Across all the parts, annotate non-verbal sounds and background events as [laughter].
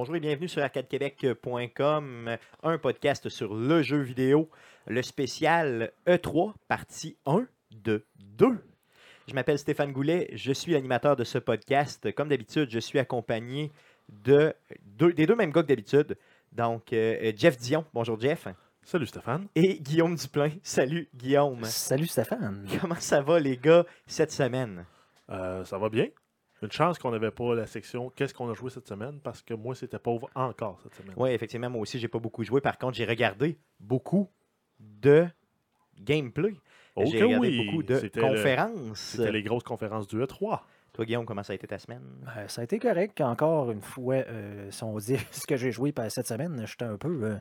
Bonjour et bienvenue sur arcadequebec.com, un podcast sur le jeu vidéo, le spécial E3, partie 1 de 2. Je m'appelle Stéphane Goulet, je suis l'animateur de ce podcast. Comme d'habitude, je suis accompagné de deux- des deux mêmes gars que d'habitude. Donc, euh, Jeff Dion, bonjour Jeff, Salut Stéphane. et Guillaume Duplain. Salut Guillaume. Salut Stéphane. Comment ça va les gars cette semaine? Euh, ça va bien? Une chance qu'on n'avait pas la section Qu'est-ce qu'on a joué cette semaine parce que moi c'était pauvre encore cette semaine. Oui, effectivement, moi aussi, j'ai pas beaucoup joué. Par contre, j'ai regardé beaucoup de gameplay. Oh j'ai regardé oui! beaucoup de le- conférences. C'était les grosses conférences du E E3. Toi, Guillaume, comment ça a été ta semaine? Euh, ça a été correct. Encore une fois, euh, si on dit [laughs] ce que j'ai joué par- cette semaine, j'étais un peu, euh,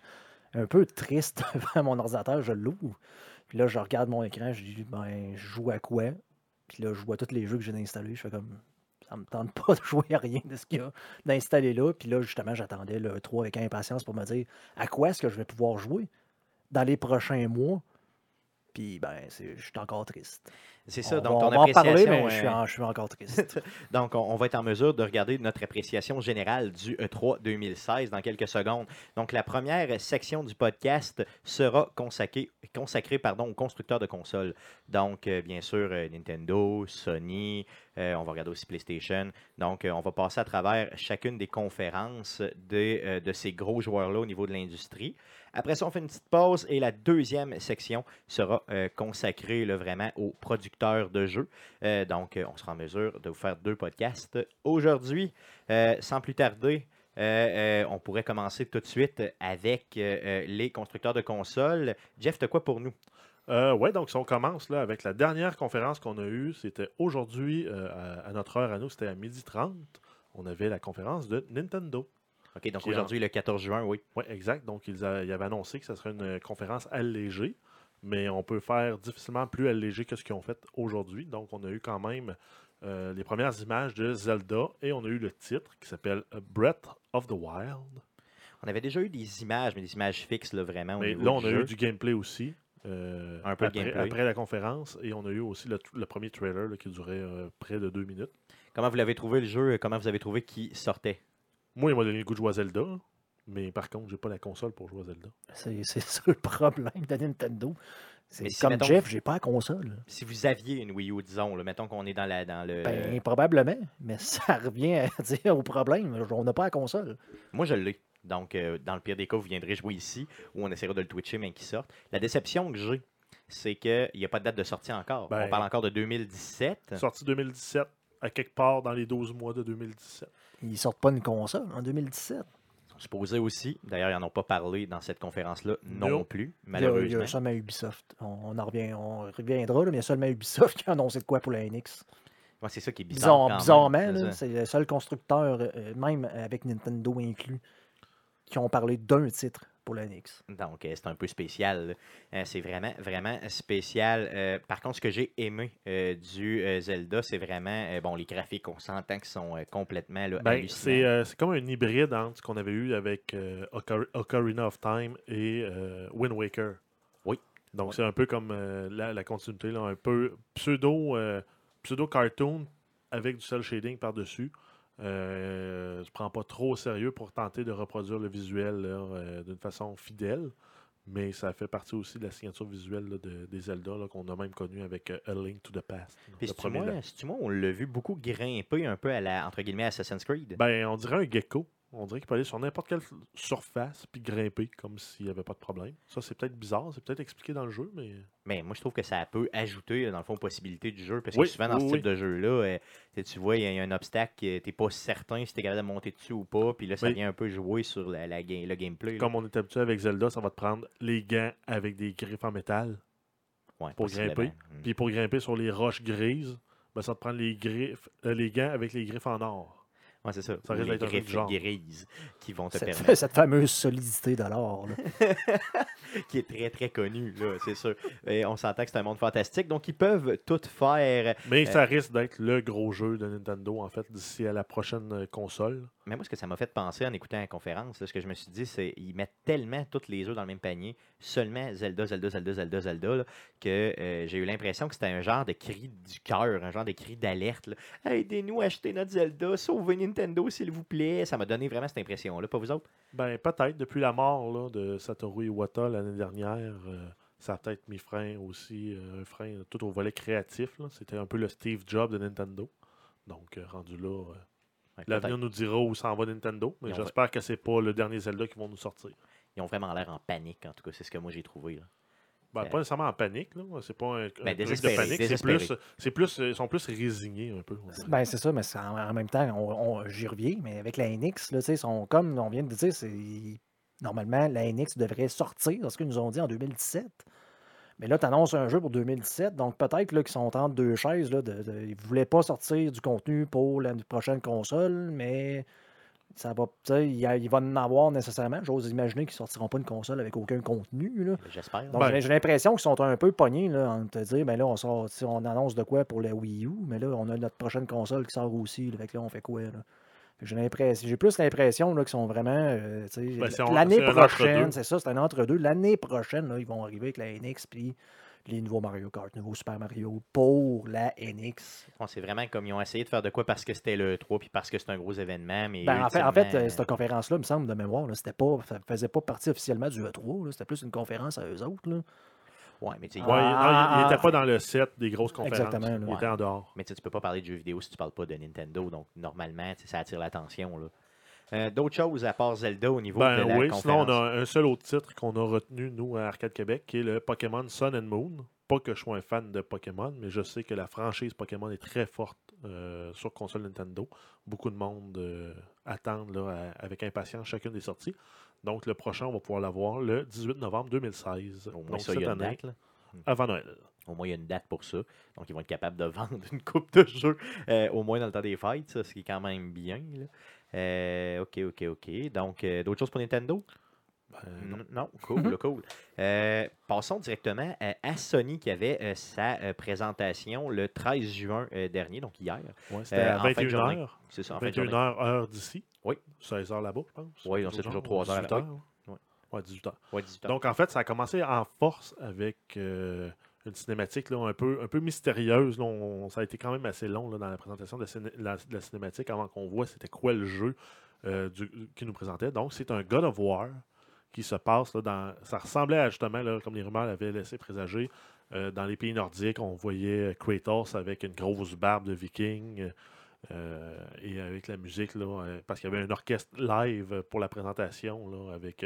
un peu triste [laughs] devant mon ordinateur. Je l'ouvre. Puis là, je regarde mon écran. Je dis, ben, je joue à quoi? Puis là, je vois tous les jeux que j'ai installés. Je fais comme, ça me tente pas [laughs] de jouer à rien de ce qu'il y a d'installer là. Puis là, justement, j'attendais le 3 avec impatience pour me dire à quoi est-ce que je vais pouvoir jouer dans les prochains mois. Puis, ben, je suis encore triste. C'est ça, on donc va, ton on va en parler, appréciation. mais je suis, en- je suis encore triste. [laughs] Donc, on, on va être en mesure de regarder notre appréciation générale du E E3 2016 dans quelques secondes. Donc, la première section du podcast sera consacrée, consacrée pardon, aux constructeurs de consoles. Donc, euh, bien sûr, euh, Nintendo, Sony, euh, on va regarder aussi PlayStation. Donc, on va passer à travers chacune des conférences euh, de ces gros joueurs-là au niveau de l'industrie. Après ça, on fait une petite pause et la deuxième section sera euh, consacrée vraiment aux producteurs de jeux. Euh, donc, euh, on sera en mesure de vous faire deux podcasts aujourd'hui. Sans plus tarder, on pourrait commencer tout de suite avec les constructeurs de consoles. Jeff, t'as quoi pour nous? Ouais, donc si on commence là avec la dernière conférence qu'on a eue, c'était aujourd'hui à, à notre heure à nous, c'était à 12h30. On avait la conférence de Nintendo. OK, donc Qui aujourd'hui, le 14 juin, oui. Oui, exact. Donc, ils, a- ils avaient annoncé que ce serait une euh, conférence allégée, mais on peut faire difficilement plus allégé que ce qu'ils ont fait aujourd'hui. Donc, on a eu quand même euh, les premières images de Zelda et on a eu le titre qui s'appelle Breath of the Wild. On avait déjà eu des images, mais des images fixes, là, vraiment. Mais là, on a jeu. eu du gameplay aussi. euh, Un peu après, gameplay. après la conférence et on a eu aussi le, le premier trailer là, qui durait euh, près de deux minutes. Comment vous l'avez trouvé, le jeu? Comment vous avez trouvé qu'il sortait? Moi, il m'a donné le goût de jouer à Zelda, mais par contre, j'ai pas la console pour jouer à Zelda. C'est ça le problème de Nintendo. C'est si, comme mettons- Jeff, j'ai pas la console. Si vous aviez une Wii U, disons, là, mettons qu'on est dans, la, dans le... Ben, probablement, mais [laughs] ça revient à dire au problème. On n'a pas la console. Moi, je l'ai. Donc, euh, dans le pire des cas, vous viendrez jouer ici ou on essaiera de le twitcher, mais qu'il sorte. La déception que j'ai, c'est qu'il n'y a pas de date de sortie encore. Ben- on parle encore de 2017. Sorti 2017, à quelque part dans les 12 mois de 2017. Ils sortent pas une console en 2017. Supposé aussi. D'ailleurs, ils n'en ont pas parlé dans cette conférence-là non, Non. plus, Il y a- Il y malheureusement. a seulement Ubisoft. On, on en revient, on reviendra, là, mais il y a seulement Ubisoft qui a annoncé de quoi pour la NX. Ouais, c'est ça qui est bizarre. Bizarre, bizarrement, c'est le seul constructeur, euh, même avec Nintendo inclus, qui ont parlé d'un titre pour. Donc, euh, c'est un peu spécial. Euh, c'est vraiment, vraiment spécial. Euh, par contre, ce que j'ai aimé euh, du euh, Zelda, c'est vraiment, euh, bon, les graphiques, on s'entend qu'ils sont euh, complètement là, Ben, hallucinants. c'est euh, c'est comme un hybride entre ce qu'on avait eu avec euh, Ocar- Ocarina of Time et euh, Wind Waker. Oui. Donc Oui. c'est un peu comme euh, la, la continuité, là, un peu pseudo, euh, pseudo cartoon avec du cel shading par-dessus. Euh, je prends pas trop au sérieux pour tenter de reproduire le visuel euh, d'une façon fidèle. Mais ça fait partie aussi de la signature visuelle là, de- des Zelda qu'on a même connu avec euh, A Link to the Past. Puis c'est-tu moi, on l'a vu beaucoup grimper un peu à la, entre guillemets, Assassin's Creed? Ben, on dirait un gecko. On dirait qu'il peut aller sur n'importe quelle surface puis grimper comme s'il n'y avait pas de problème. Ça, c'est peut-être bizarre, c'est peut-être expliqué dans le jeu, mais. Mais moi, je trouve que ça peut ajouter, dans le fond, aux possibilités du jeu. Parce Oui, que souvent, dans oui, ce type oui. de jeu-là, euh, tu vois, il y, a- un obstacle, tu n'es pas certain si tu es capable de monter dessus ou pas. Puis là, ça vient un peu jouer sur la, le gameplay. là. Comme on est habitué avec Zelda, ça va te prendre les gants avec des griffes en métal. Ouais, pour grimper. Mm. Puis pour grimper sur les roches grises, ben, ça va te prendre les, griffes, euh, les gants avec les griffes en or. Ouais, c'est ça. Ça risque les d'être griffes genre. grises qui vont te Cette, permettre. cette fameuse solidité de l'or. [laughs] qui est très, très connu, là, c'est sûr. Et on s'entend que c'est un monde fantastique. Donc, ils peuvent tout faire. Mais Euh, ça risque d'être le gros jeu de Nintendo, en fait, d'ici à la prochaine euh, console. Mais moi, ce que ça m'a fait penser en écoutant la conférence, ce que je me suis dit, c'est qu'ils mettent tellement toutes les œufs dans le même panier, seulement Zelda, Zelda, Zelda, Zelda, Zelda, que euh, j'ai eu l'impression que c'était un genre de cri du cœur, un genre de cri d'alerte. Aidez-nous à acheter notre Zelda, sauvez Nintendo, s'il vous plaît. Ça m'a donné vraiment cette impression-là, pas vous autres? Ben, peut-être. Depuis la mort de Satoru Iwata l'année dernière, euh, ça a peut-être mis frein aussi, euh, un frein tout au volet créatif. C'était un peu le Steve Jobs de Nintendo. Donc, euh, rendu là, euh, l'avenir nous dira où s'en va Nintendo. Mais j'espère que c'est pas le dernier Zelda qui vont nous sortir. Ils ont vraiment l'air en panique, en tout cas, c'est ce que moi j'ai trouvé. là. Ben, Euh, pas nécessairement en panique. là. C'est pas un, un truc de panique. C'est plus, c'est plus, ils sont plus résignés un peu. Ben, c'est ça, mais en, en même temps, on, on- j'y reviens, mais avec la NX, là, tu sais, sont, comme on vient de dire, c'est, normalement, la NX devrait sortir, c'est ce qu'ils nous ont dit en 2017. Mais là, tu annonces un jeu pour 2017, donc peut-être là, qu'ils sont entre deux chaises. Là, de, de- ils ne voulaient pas sortir du contenu pour la prochaine console, mais ça va, il, y a- il va en avoir nécessairement. J'ose imaginer qu'ils ne sortiront pas une console avec aucun contenu. Là. J'espère. Donc, Ben- j'ai- l'impression qu'ils sont un peu pognés là, en te dire, ben là, on, sort, on annonce de quoi pour la Wii U, mais là, on a notre prochaine console qui sort aussi. Là, fait que là, on fait quoi? Là? J'ai l'impression, j'ai plus l'impression là, qu'ils sont vraiment. euh, Ben, c'est L'année c'est prochaine, c'est ça, c'est un entre-deux. L'année prochaine, là, ils vont arriver avec la NX puis les nouveaux Mario Kart, nouveaux Super Mario pour la NX. Bon, c'est vraiment comme ils ont essayé de faire de quoi parce que c'était le 3 puis parce que c'est un gros événement. Mais Ben, en fait, en fait ultimement, cette conférence-là, il me semble, de mémoire, là, c'était pas, ça faisait pas partie officiellement du E3. là, C'était plus une conférence à eux autres. Ouais, mais tu sais, Ouais, il- il Ah, n'était pas dans le set des grosses conférences. Exactement. Il était en dehors. Mais tu sais, tu peux pas parler de jeux vidéo si tu parles pas de Nintendo. Donc, normalement, tu sais, ça attire l'attention. là. Euh, D'autres choses à part Zelda au niveau de Ben la oui, sinon on a un seul autre titre qu'on a retenu, nous, à Arcade Québec, qui est le Pokémon Sun and Moon. Pas que je sois un fan de Pokémon, mais je sais que la franchise Pokémon est très forte euh, sur console Nintendo. Beaucoup de monde euh, attendent là, à- avec impatience chacune des sorties. Donc le prochain, on va pouvoir l'avoir le 18 novembre 2016. Au moins, Donc ça, y a une date. là. avant Noël. Au moins, il y a une date pour ça. Donc, ils vont être capables de [laughs] vendre une coupe de jeux, euh, au moins dans le temps des fêtes, ça, ce qui est quand même bien. là. Euh, ok, ok, ok. Donc, euh, d'autres choses pour Nintendo? Non. N- Non, cool, cool. Euh, passons directement à, à Sony qui avait euh, sa euh, présentation le 13 juin euh, dernier, donc hier. Ouais, C'était Euh, à en fin de journée. 21h. C'est ça, en fin de journée. 21h heure d'ici. Oui. 16h là-bas, je pense. Oui, donc c'est toujours trois heures. 18h. Oui. Ouais, 18h. Ouais, 18 heures. Donc, en fait, ça a commencé en force avec euh, une cinématique là, un, peu, un peu mystérieuse. là. On- ça a été quand même assez long là, dans la présentation de la, ciné- la- de la cinématique avant qu'on voit c'était quoi le jeu euh, qui nous présentait. Donc, c'est un God of War qui se passe là, dans. Ça ressemblait à justement, là, comme les rumeurs l'avaient laissé présager, euh, dans les pays nordiques, on voyait Kratos avec une grosse barbe de viking. euh, et avec la musique, là, euh, parce qu'il y avait un orchestre live pour la présentation, là, avec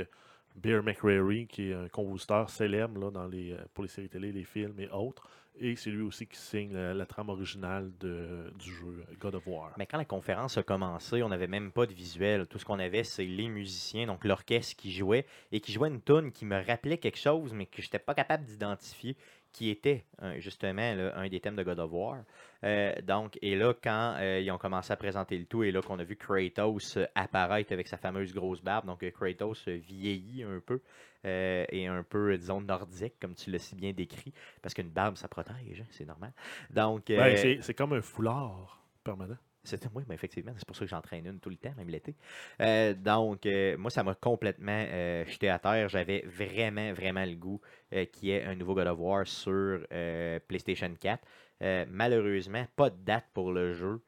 Bear McCreary, qui est un compositeur célèbre là, dans les, pour les séries télé, les films et autres. Et c'est lui aussi qui signe la, trame originale de- du jeu God of War. Mais quand la conférence a commencé, on n'avait même pas de visuel. Tout ce qu'on avait, c'est les musiciens, donc l'orchestre qui jouait, et qui jouait une tune qui me rappelait quelque chose, mais que je n'étais pas capable d'identifier, qui était euh, justement là, un des thèmes de God of War. Euh, donc, et là, quand euh, ils ont commencé à présenter le tout, et là qu'on a vu Kratos apparaître avec sa fameuse grosse barbe, donc Kratos vieillit un peu, euh, et un peu, disons, nordique, comme tu l'as si bien décrit, parce qu'une barbe, ça protège, hein, c'est normal. Donc, Ben, c'est comme un foulard permanent. C'était oui, mais effectivement, c'est pour ça que j'entraîne une tout le temps, même l'été. Euh, donc, euh, moi, ça m'a complètement euh, jeté à terre. J'avais vraiment, vraiment le goût qu'il y ait un nouveau God of War sur PlayStation 4. Euh, malheureusement, pas de date pour le jeu.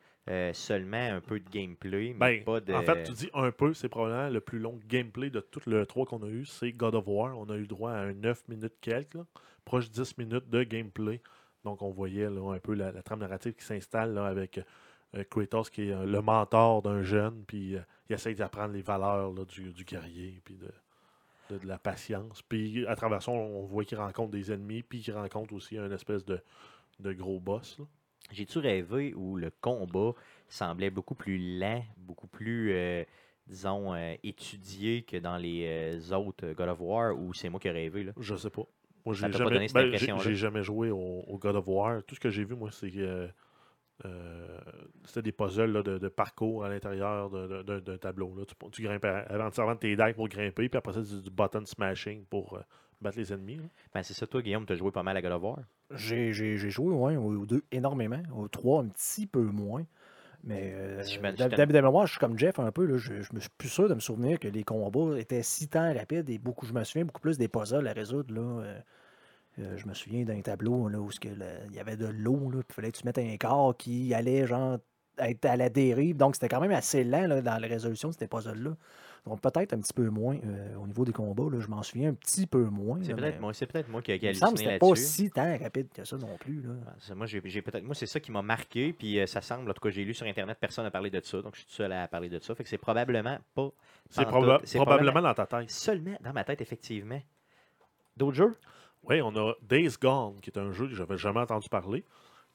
seulement un peu de gameplay, mais Ben, pas de. En fait, tu dis un peu, c'est probablement le plus long gameplay de tout le 3 qu'on a eu, c'est God of War. On a eu droit à un 9 minutes quelques, là, proche de 10 minutes de gameplay. Donc on voyait là, un peu la, la trame narrative qui s'installe avec Kratos qui est euh, le mentor d'un jeune, puis euh, il essaye d'apprendre les valeurs là, du, du guerrier, puis de, de, de la patience. Puis à travers ça, on, voit qu'il rencontre des ennemis, puis qu'il rencontre aussi un espèce de, de gros boss. J'ai-tu rêvé où le combat semblait beaucoup plus lent, beaucoup plus, euh, disons, euh, étudié que dans les euh, autres God of War, ou c'est moi qui ai rêvé, là? Je sais pas. Moi, j'ai jamais, ben, jamais joué au, au God of War. Tout ce que j'ai vu, moi, c'est que euh, euh, c'était des puzzles là, de, de parcours à l'intérieur d'un tableau. Là. Tu, tu grimpes à- avant de tes decks pour grimper, puis après ça, c'est du button smashing pour euh, battre les ennemis. là. Ben, c'est ça, toi, Guillaume, tu as joué pas mal à God of War. J'ai joué ouais, aux deux énormément, aux trois un petit peu moins. Mais euh, Si je suis comme Jeff un peu. Là, je, je me suis plus sûr de me souvenir que les combats étaient si tant rapides et beaucoup, je me souviens beaucoup plus des puzzles à résoudre. Là, euh, je me souviens d'un tableau là, où ce que le- il y avait de l'eau, là, puis il fallait que tu mettes un corps qui allait genre être à la dérive. Donc c'était quand même assez lent là, dans la résolution de ces puzzles-là. Donc peut-être un petit peu moins euh, au niveau des combats. Là, je m'en souviens un petit peu moins. C'est peut-être mais moi, c'est peut-être moi qui ai halluciné c'était pas si tant rapide que ça non plus. Là. Moi, j'ai peut-être. Moi, c'est ça qui m'a marqué, puis euh, ça semble, en tout cas, j'ai lu sur Internet, personne n'a parlé de ça, donc je suis tout seul à parler de ça. Fait que c'est probablement pas. C'est pantoute. proba- C'est probablement dans ta tête. Seulement dans ma tête, effectivement. D'autres jeux? Oui, on a Days Gone, qui est un jeu que j'avais jamais entendu parler,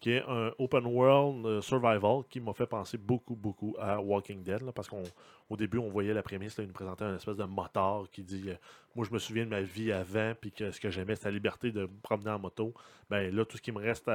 qui est un open world euh, survival qui m'a fait penser beaucoup, beaucoup à Walking Dead, là, parce qu'au début, on voyait la prémisse, là, il nous présentait un espèce de motard qui dit euh, Moi, je me souviens de ma vie avant, puis que ce que j'aimais, c'était la liberté de me promener en moto. Ben là, tout ce qui me reste,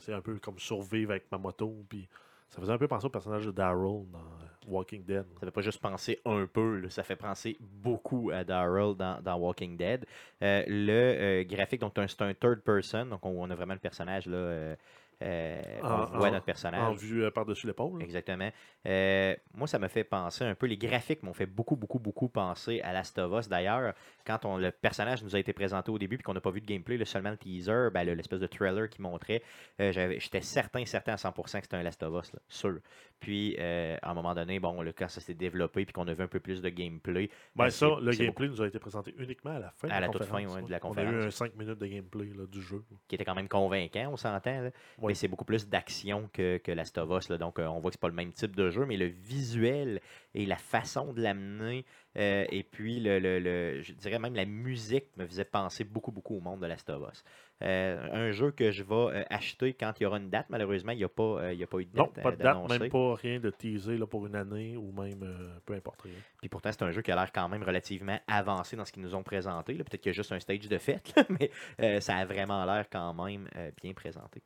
c'est un peu comme survivre avec ma moto, puis ça faisait un peu penser au personnage de Daryl dans euh, Walking Dead. Ça fait pas juste penser un peu, ça fait penser beaucoup à Daryl dans, Walking Dead. Euh, le euh, graphique, donc c'est un third person, donc on, on a vraiment le personnage là. Euh, on En- voit en- notre personnage. En vue euh, par-dessus l'épaule. là. Exactement. Euh, moi, ça me fait penser un peu. Les graphiques m'ont fait beaucoup, beaucoup, beaucoup penser à Last of Us. D'ailleurs, quand on, le personnage nous a été présenté au début puis qu'on n'a pas vu de gameplay, là, seulement le teaser, ben, le- l'espèce de trailer qui montrait, euh, j'étais certain, certain à 100% que c'était un Last of Us, là, sûr. Puis, à un moment donné, bon, le quand ça s'est développé puis qu'on a vu un peu plus de gameplay, Ben, ben, ça, le gameplay nous a été présenté uniquement à la fin. de À la la toute fin, conférence, ouais, de ouais. la On a conférence. eu un 5 minutes de gameplay là, du jeu. qui était quand même convaincant, on s'entend. là. Oui. C'est beaucoup plus d'action que, que Last of Us. là. Donc, euh, on voit que c'est pas le même type de jeu, mais le visuel et la façon de l'amener, euh, et puis, le, le- le- je dirais même la musique me faisait penser beaucoup, beaucoup au monde de Last of Us. Euh, un jeu que je vais acheter quand il y aura une date. Malheureusement, il n'y a, pas, il y a pas eu de Non, date. pas euh, de date, même pas rien de teasé là, pour une année ou même peu importe. rien. Puis pourtant, c'est un jeu qui a l'air quand même relativement avancé dans ce qu'ils nous ont présenté. Peut-être qu'il y a juste un stage de fête, [laughs] là, mais ça a vraiment l'air quand même bien présenté.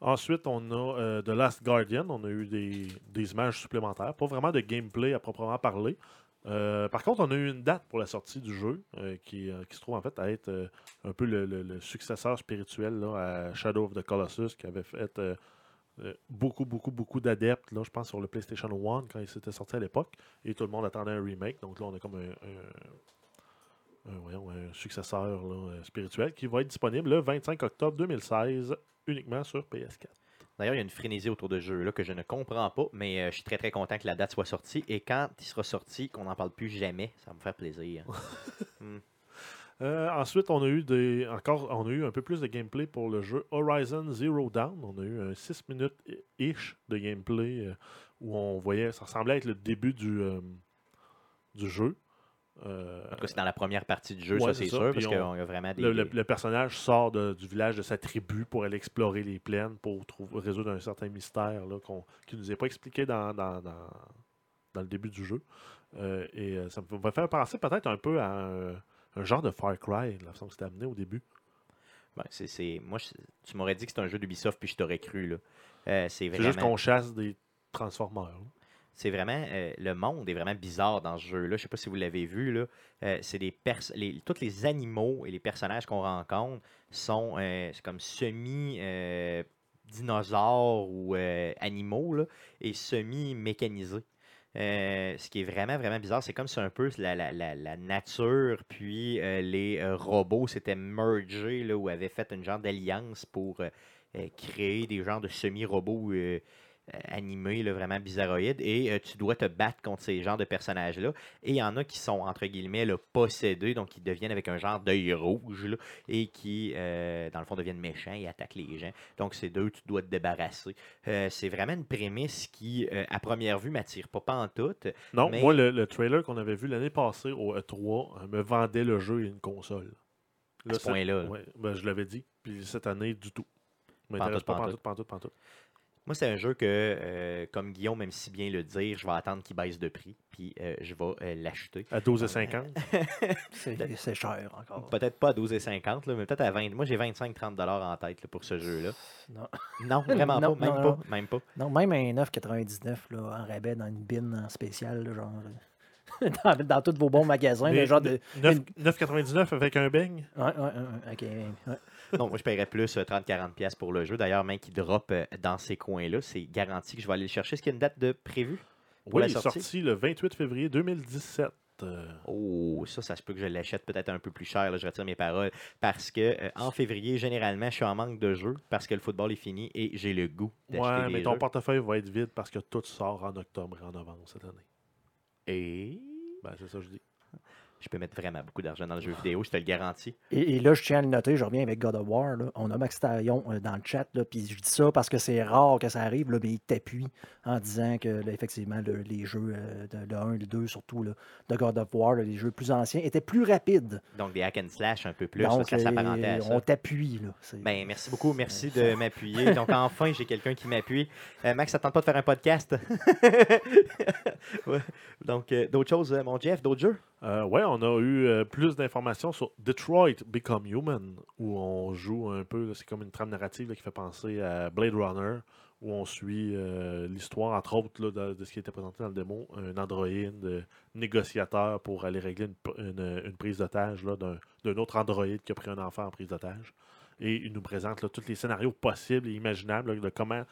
Ensuite, on a euh, The Last Guardian. On a eu des, images supplémentaires. Pas vraiment de gameplay à proprement parler. Euh, par contre, on a eu une date pour la sortie du jeu euh, qui, se trouve en fait à être un peu le, successeur spirituel à Shadow of the Colossus qui avait fait beaucoup, beaucoup, beaucoup d'adeptes, je pense, sur le PlayStation 1 quand il s'était sorti à l'époque. Et tout le monde attendait un remake. Donc là, on a comme un, successeur spirituel qui va être disponible le 25 octobre 2016 uniquement sur PS4. D'ailleurs, il y a une frénésie autour de ce jeu-là que je ne comprends pas, mais euh, je suis très très content que la date soit sortie. Et quand il sera sorti, qu'on n'en parle plus jamais, ça va me faire plaisir. [laughs] Euh, ensuite, on a eu des encore on a eu un peu plus de gameplay pour le jeu Horizon Zero Dawn. On a eu un 6 minutes ish de gameplay euh, où on voyait ça ressemblait être le début du, du jeu. Euh, En tout cas, c'est dans la première partie du jeu, Ouais, ça c'est sûr, parce on- qu'on a vraiment des. le, le- le personnage sort de- du village de sa tribu pour aller explorer les plaines pour trouver, résoudre un certain mystère là, qu'on- qui ne nous est pas expliqué dans, dans, dans- dans le début du jeu. Euh, et euh, ça me va faire penser peut-être un peu à un, un genre de Far Cry, la façon que c'était amené au début. Ben, c'est- c'est- Moi, je- tu m'aurais dit que c'était un jeu d'Ubisoft, puis je t'aurais cru. là. Euh, c'est C'est vraiment. juste qu'on chasse des Transformers. là. C'est vraiment. euh, le monde est vraiment bizarre dans ce jeu-là. Je sais pas si vous l'avez vu. là. Euh, c'est des les, tous les animaux et les personnages qu'on rencontre sont euh, comme semi. dinosaures ou animaux là, et semi-mécanisés. Euh, ce qui est vraiment, vraiment bizarre, c'est comme si un peu la, la- la- la nature puis les robots s'étaient mergés là, ou avaient fait une genre d'alliance pour créer des genres de semi-robots euh, animés, là, vraiment bizarroïdes. Et euh, tu dois te battre contre ces genres de personnages-là. Et il y en a qui sont, entre guillemets, là, possédés, donc qui deviennent avec un genre d'œil rouge là, et qui, euh, dans le fond, deviennent méchants et attaquent les gens. Donc, c'est d'eux tu dois te débarrasser. Euh, c'est vraiment une prémisse qui, à première vue, m'attire pas, pas en tout. Non, Mais- moi, le, le trailer qu'on avait vu l'année passée au E3 euh, me vendait le jeu et une console. À ce point-là, ouais, ben, je l'avais dit. Puis cette année, du tout. Pantoute, pas pantoute, pantoute, pantoute. Moi, c'est un jeu que, euh, comme Guillaume aime si bien le dire, je vais attendre qu'il baisse de prix, puis euh, je vais euh, l'acheter. À 12,50. [laughs] C'est c'est cher encore. Peut-être pas à 12,50, là, mais peut-être à 20. Moi, j'ai 25-30$ en tête là, pour ce jeu-là. Non. Non, vraiment [laughs] Non, pas, même non, pas, non. même pas. Non, même un 9,99 là, en rabais dans une bin en spécial, là, genre. [laughs] dans, dans tous vos bons magasins. Mais le genre de. 9 9,99 avec un beigne? Ouais, ouais, ouais, ok, ouais. Non, moi, je paierais plus euh, 30-40$ piastres pour le jeu. D'ailleurs, même qui drop euh, dans ces coins-là, c'est garanti que je vais aller le chercher. Est-ce qu'il y a une date de prévue? Pour Oui, la il est sortie? sorti le 28 février 2017. euh, Oh, ça, ça se peut que je l'achète peut-être un peu plus cher. là, je retire mes paroles. Parce que euh, en février, généralement, je suis en manque de jeux parce que le football est fini et j'ai le goût d'acheter Ouais, des mais ton jeux. portefeuille va être vide parce que tout sort en octobre et en novembre cette année. Et Ben, c'est ça que je dis. Je peux mettre vraiment beaucoup d'argent dans le jeu vidéo, je te le garantis. Et, et là, je tiens à le noter, je reviens avec God of War. là. On a Max Tarion euh, dans le chat, puis je dis ça parce que c'est rare que ça arrive, là, mais il t'appuie en disant que, là, effectivement, le- les jeux, euh, de, le 1 le 2 surtout, là, de God of War, les jeux plus anciens, étaient plus rapides. Donc, des hack and slash un peu plus, Donc, ça s'apparentait à euh, ça. on t'appuie. Ben, merci beaucoup. Merci de [laughs] m'appuyer. Donc, enfin, j'ai quelqu'un qui m'appuie. Euh, Max, ça tente pas de faire un podcast? [laughs] Ouais. Donc, d'autres choses, mon Jeff, d'autres jeux? Euh, ouais, on a eu euh, plus d'informations sur Detroit Become Human, où on joue un peu, c'est comme une trame narrative qui fait penser à Blade Runner, où on suit euh, l'histoire, entre autres, de, ce qui était présenté dans le démo, un androïde euh, négociateur pour aller régler une, une- prise d'otage d'un autre androïde qui a pris un enfant en prise d'otage. Et il nous présente là, tous les scénarios possibles et imaginables de comment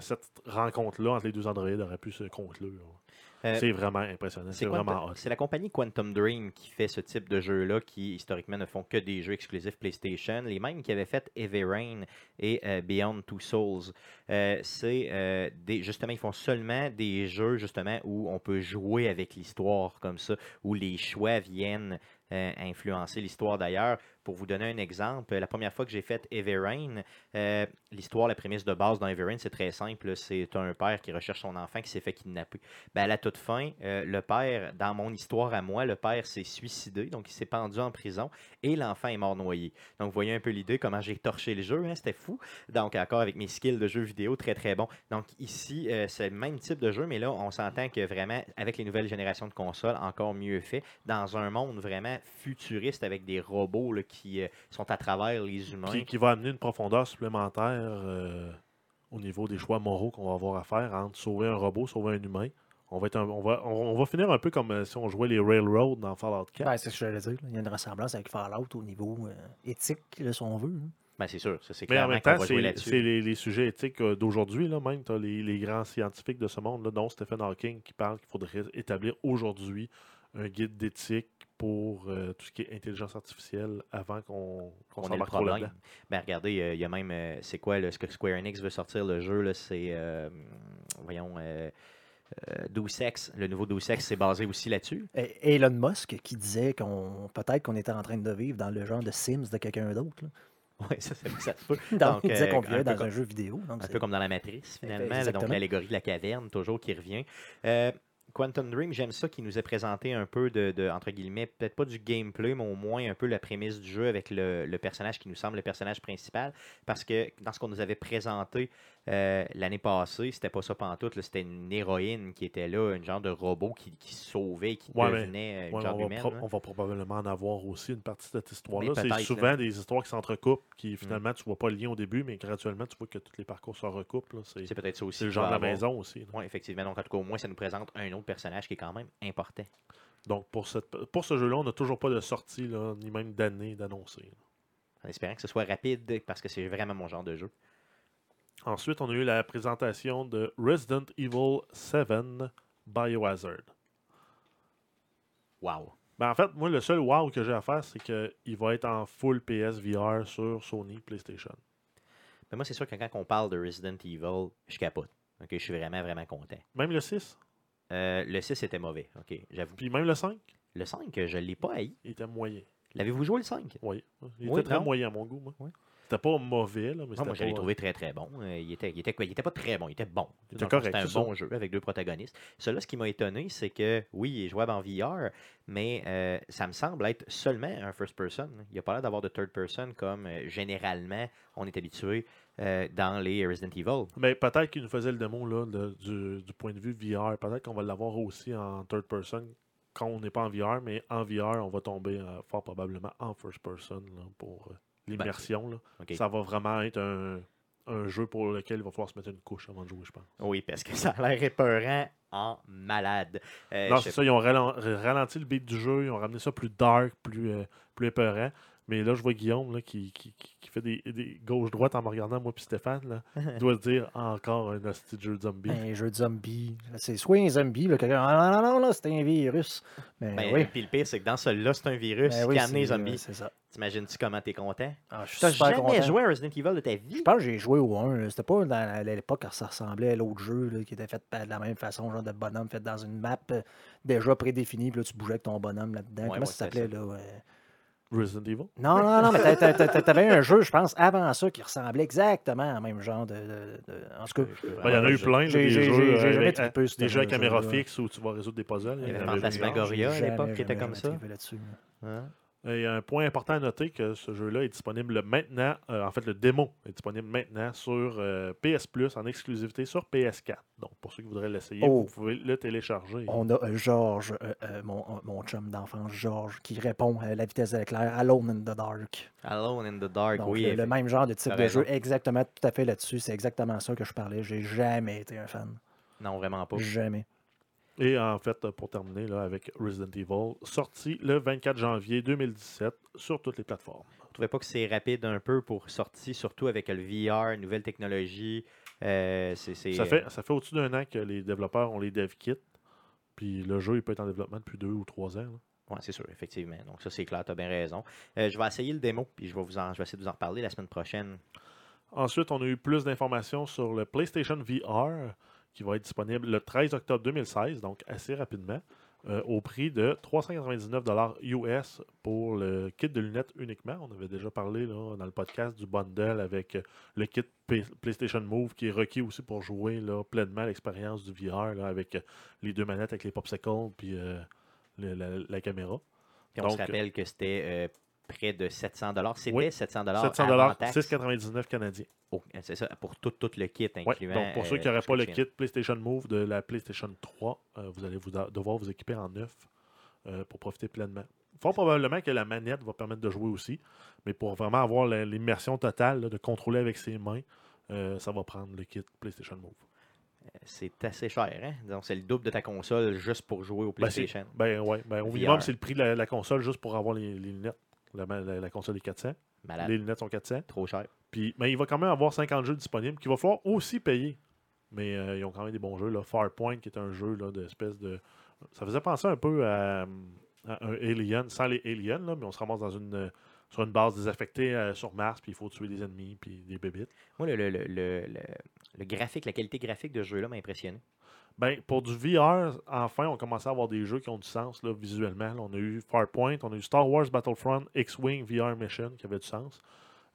cette rencontre-là entre les deux androïdes aurait pu se conclure. Euh, c'est vraiment impressionnant, c'est vraiment hot. c'est la compagnie Quantum Dream qui fait ce type de jeux-là, qui historiquement ne font que des jeux exclusifs PlayStation. Les mêmes qui avaient fait Heavy Rain et euh, Beyond Two Souls. Euh, c'est des, justement, ils font seulement des jeux justement où on peut jouer avec l'histoire comme ça, où les choix viennent influencer l'histoire d'ailleurs. Pour vous donner un exemple, la première fois que j'ai fait Heavy Rain, euh, l'histoire, la prémisse de base dans Heavy Rain, c'est très simple. C'est un père qui recherche son enfant qui s'est fait kidnapper. Ben, à la toute fin, euh, le père, dans mon histoire à moi, le père s'est suicidé, donc il s'est pendu en prison et l'enfant est mort noyé. Donc, vous voyez un peu l'idée, comment j'ai torché le jeu, hein, c'était fou. Donc, encore avec mes skills de jeu vidéo, très très bon. Donc, ici, euh, c'est le même type de jeu, mais là, on s'entend que vraiment, avec les nouvelles générations de consoles, encore mieux fait, dans un monde vraiment futuriste avec des robots là, qui euh, sont à travers les humains. qui, qui va amener une profondeur supplémentaire euh, au niveau des choix moraux qu'on va avoir à faire entre sauver un robot, sauver un humain. On va, être un- on va, on, va finir un peu comme euh, si on jouait les Railroad dans Fallout 4. Ben, c'est ce que j'allais dire. Il y a une ressemblance avec Fallout au niveau euh, éthique, là, si on veut. hein. Ben, c'est sûr, ça, c'est Mais en clairement même temps, c'est les, les sujets éthiques euh, d'aujourd'hui, là même. Tu as les, les grands scientifiques de ce monde, là, dont Stephen Hawking, qui parle qu'il faudrait établir aujourd'hui un guide d'éthique pour euh, tout ce qui est intelligence artificielle avant qu'on le s'embarque trop là-dedans. Ben regardez, euh, il y a même, euh, c'est quoi là, ce que Square Enix veut sortir le jeu là, c'est, euh, voyons, euh, euh, Deus Ex, le nouveau Deus Ex, c'est basé aussi là-dessus. Et- Elon Musk qui disait qu'on peut-être qu'on était en train de vivre dans le genre de Sims de quelqu'un d'autre. là. Oui, ça, ça, ça se peut. [laughs] Donc, Donc, il disait qu'on un vivait peu dans comme- un jeu vidéo. Donc Un peu comme dans la Matrice, finalement. là, donc, exactement. l'allégorie de la caverne, toujours qui revient. Quantum Dream, j'aime ça qui nous a présenté un peu de, de, entre guillemets, peut-être pas du gameplay, mais au moins un peu la prémisse du jeu avec le, le personnage qui nous semble le personnage principal. Parce que dans ce qu'on nous avait présenté euh, l'année passée, c'était pas ça pantoute. C'était une héroïne qui était là, un genre de robot qui, qui sauvait, qui Ouais, devenait euh, une Ouais, genre on, va humaine. là. on va probablement en avoir aussi une partie de cette histoire-là. C'est souvent là. Mm. des histoires qui s'entrecoupent, qui finalement tu vois pas le lien au début, mais graduellement tu vois que tous les parcours se recoupent. C'est peut-être ça aussi. c'est le genre de la maison aussi. Oui, effectivement. Donc, en tout cas, au moins, ça nous présente un autre personnage qui est quand même important. Donc pour, cette, pour ce jeu-là, on n'a toujours pas de sortie, là, ni même d'année d'annoncer. En espérant que ce soit rapide, parce que c'est vraiment mon genre de jeu. Ensuite, on a eu la présentation de Resident Evil 7 Biohazard. Wow. Ben, en fait, moi, le seul wow que j'ai à faire, c'est qu'il va être en full PSVR sur Sony PlayStation. Mais moi, c'est sûr que quand on parle de Resident Evil, je capote. Ok, je suis vraiment, vraiment content. Même le 6, Euh, le 6 était mauvais, ok, j'avoue. puis même le 5, Le 5, je ne l'ai pas haï. il était moyen. L'avez-vous joué le 5? Oui. Il Oui, était très non? moyen à mon goût, moi. Oui. C'était pas mauvais, là, mais Non, c'était moi, je l'ai trouvé très, très bon. Euh, il, était, il, était, quoi? il était pas très bon, il était bon. Correct, C'était un bon jeu avec deux protagonistes. Celui-là, ce qui m'a étonné, c'est que, oui, il est jouable en VR, mais euh, ça me semble être seulement un first person. Il n'y a pas l'air d'avoir de third person comme euh, généralement on est habitué euh, dans les Resident Evil. Mais peut-être qu'il nous faisait le démo là, de- du, du point de vue VR. Peut-être qu'on va l'avoir aussi en third person quand on n'est pas en VR, mais en VR, on va tomber euh, fort probablement en first person là, pour euh, l'immersion. Ça va vraiment être un, un jeu pour lequel il va falloir se mettre une couche avant de jouer, je pense. Oui, parce que ça a l'air épeurant en malade. Euh, Non, c'est ça. Ils ont ralen- ralenti le beat du jeu. Ils ont ramené ça plus dark, plus, euh, plus épeurant. Mais là, je vois Guillaume là, qui, qui, qui- fait des, des gauches-droites en me regardant, moi puis Stéphane. Là. [laughs] Il doit se dire encore un hostie de jeu de zombie. Un jeu de zombie. C'est soit un zombie, là, quelqu'un. Ah non, non, non, là, c'était un virus. Mais Ben, oui. Puis le pire, c'est que dans celui-là, c'est un virus Ben qui oui, a amené les c'est- zombies. C'est ça. T'imagines-tu comment t'es content? Ah, je suis T'as super jamais content. joué à Resident Evil de ta vie? Je pense que j'ai joué au 1. là. C'était pas dans la- l'époque quand ça ressemblait à l'autre jeu là, qui était fait de la même façon, genre de bonhomme fait dans une map euh, déjà prédéfinie, puis là tu bougeais avec ton bonhomme là-dedans. Ouais, Comment ouais, ça c'était s'appelait là ouais? Resident Evil? Non, non, non, mais t'a- t'a- t'a- t'avais un jeu, je pense, avant ça, qui ressemblait exactement au même genre de. de- de- En tout cas, Ben, il y en a eu plein. là, j'ai- des j'ai- jeux, j'ai- euh, j'ai jamais avec- trippé sur ce des jeux à jeu-là. caméra fixe où tu vas résoudre des puzzles. Il y avait en avait Fantasmagoria. à l'époque, qui était jamais, comme ça. trippé là-dessus, là. Hein? Et un point important à noter que ce jeu-là est disponible maintenant, euh, en fait le démo est disponible maintenant sur euh, PS Plus en exclusivité sur PS4. Donc pour ceux qui voudraient l'essayer, Oh. vous pouvez le télécharger. On a euh, Georges, euh, euh, mon, mon chum d'enfance, Georges, qui répond à la vitesse de l'éclair, Alone in the Dark. Alone in the Dark, Donc, oui. le, le même genre de type de jeu, exactement, tout à fait là-dessus. C'est exactement ça que je parlais. J'ai jamais été un fan. Non, vraiment pas. Jamais. Et en fait, pour terminer là, avec Resident Evil, sorti le 24 janvier 2017 sur toutes les plateformes. Vous trouvez pas que c'est rapide un peu pour sortir, surtout avec le VR, nouvelle technologie? Euh, Ça fait, ça fait au-dessus d'un an que les développeurs ont les dev kits. Puis le jeu il peut être en développement depuis deux ou trois ans. là. Oui, c'est sûr, effectivement. Donc ça, c'est clair, tu as bien raison. Euh, je vais essayer le démo, puis je vais, vous en, je vais essayer de vous en reparler la semaine prochaine. Ensuite, on a eu plus d'informations sur le PlayStation VR qui va être disponible le 13 octobre 2016, donc assez rapidement, euh, au prix de 399 US pour le kit de lunettes uniquement. On avait déjà parlé là, dans le podcast du bundle avec le kit P- PlayStation Move qui est requis aussi pour jouer là, pleinement l'expérience du VR là, avec euh, les deux manettes avec les popsicles puis euh, la, la caméra. Puis on se rappelle que c'était euh, près de 700 C'était Oui, 700 700 avant taxe. 6,99 canadiens. Oh, c'est ça, pour tout, tout le kit Ouais, incluant. donc pour ceux euh, qui n'auraient pas le kit PlayStation Move de la PlayStation 3, euh, vous allez vous devoir vous équiper en neuf euh, pour profiter pleinement. Fort probablement que la manette va permettre de jouer aussi, mais pour vraiment avoir l'immersion totale, là, de contrôler avec ses mains, euh, ça va prendre le kit PlayStation Move. C'est assez cher, hein? Donc c'est le double de ta console juste pour jouer au Ben, PlayStation. Ben ouais, ben, au VR. minimum, c'est le prix de la, la console juste pour avoir les, les lunettes. La, la- la console est 400, Malade. les lunettes sont 400. Trop cher. Puis, mais il va quand même avoir 50 jeux disponibles qu'il va falloir aussi payer. Mais euh, ils ont quand même des bons jeux. Là. Farpoint, qui est un jeu d'espèce de. Ça faisait penser un peu à, à un Alien, sans les aliens, là, mais on se ramasse dans une, sur une base désaffectée euh, sur Mars, puis il faut tuer des ennemis, puis des bébites. Moi, le, le, le- le graphique, la qualité graphique de ce jeu-là m'a impressionné. Ben, pour du VR, enfin, on commence à avoir des jeux qui ont du sens là, visuellement. Là, on a eu Farpoint, on a eu Star Wars Battlefront X-Wing VR Mission qui avait du sens.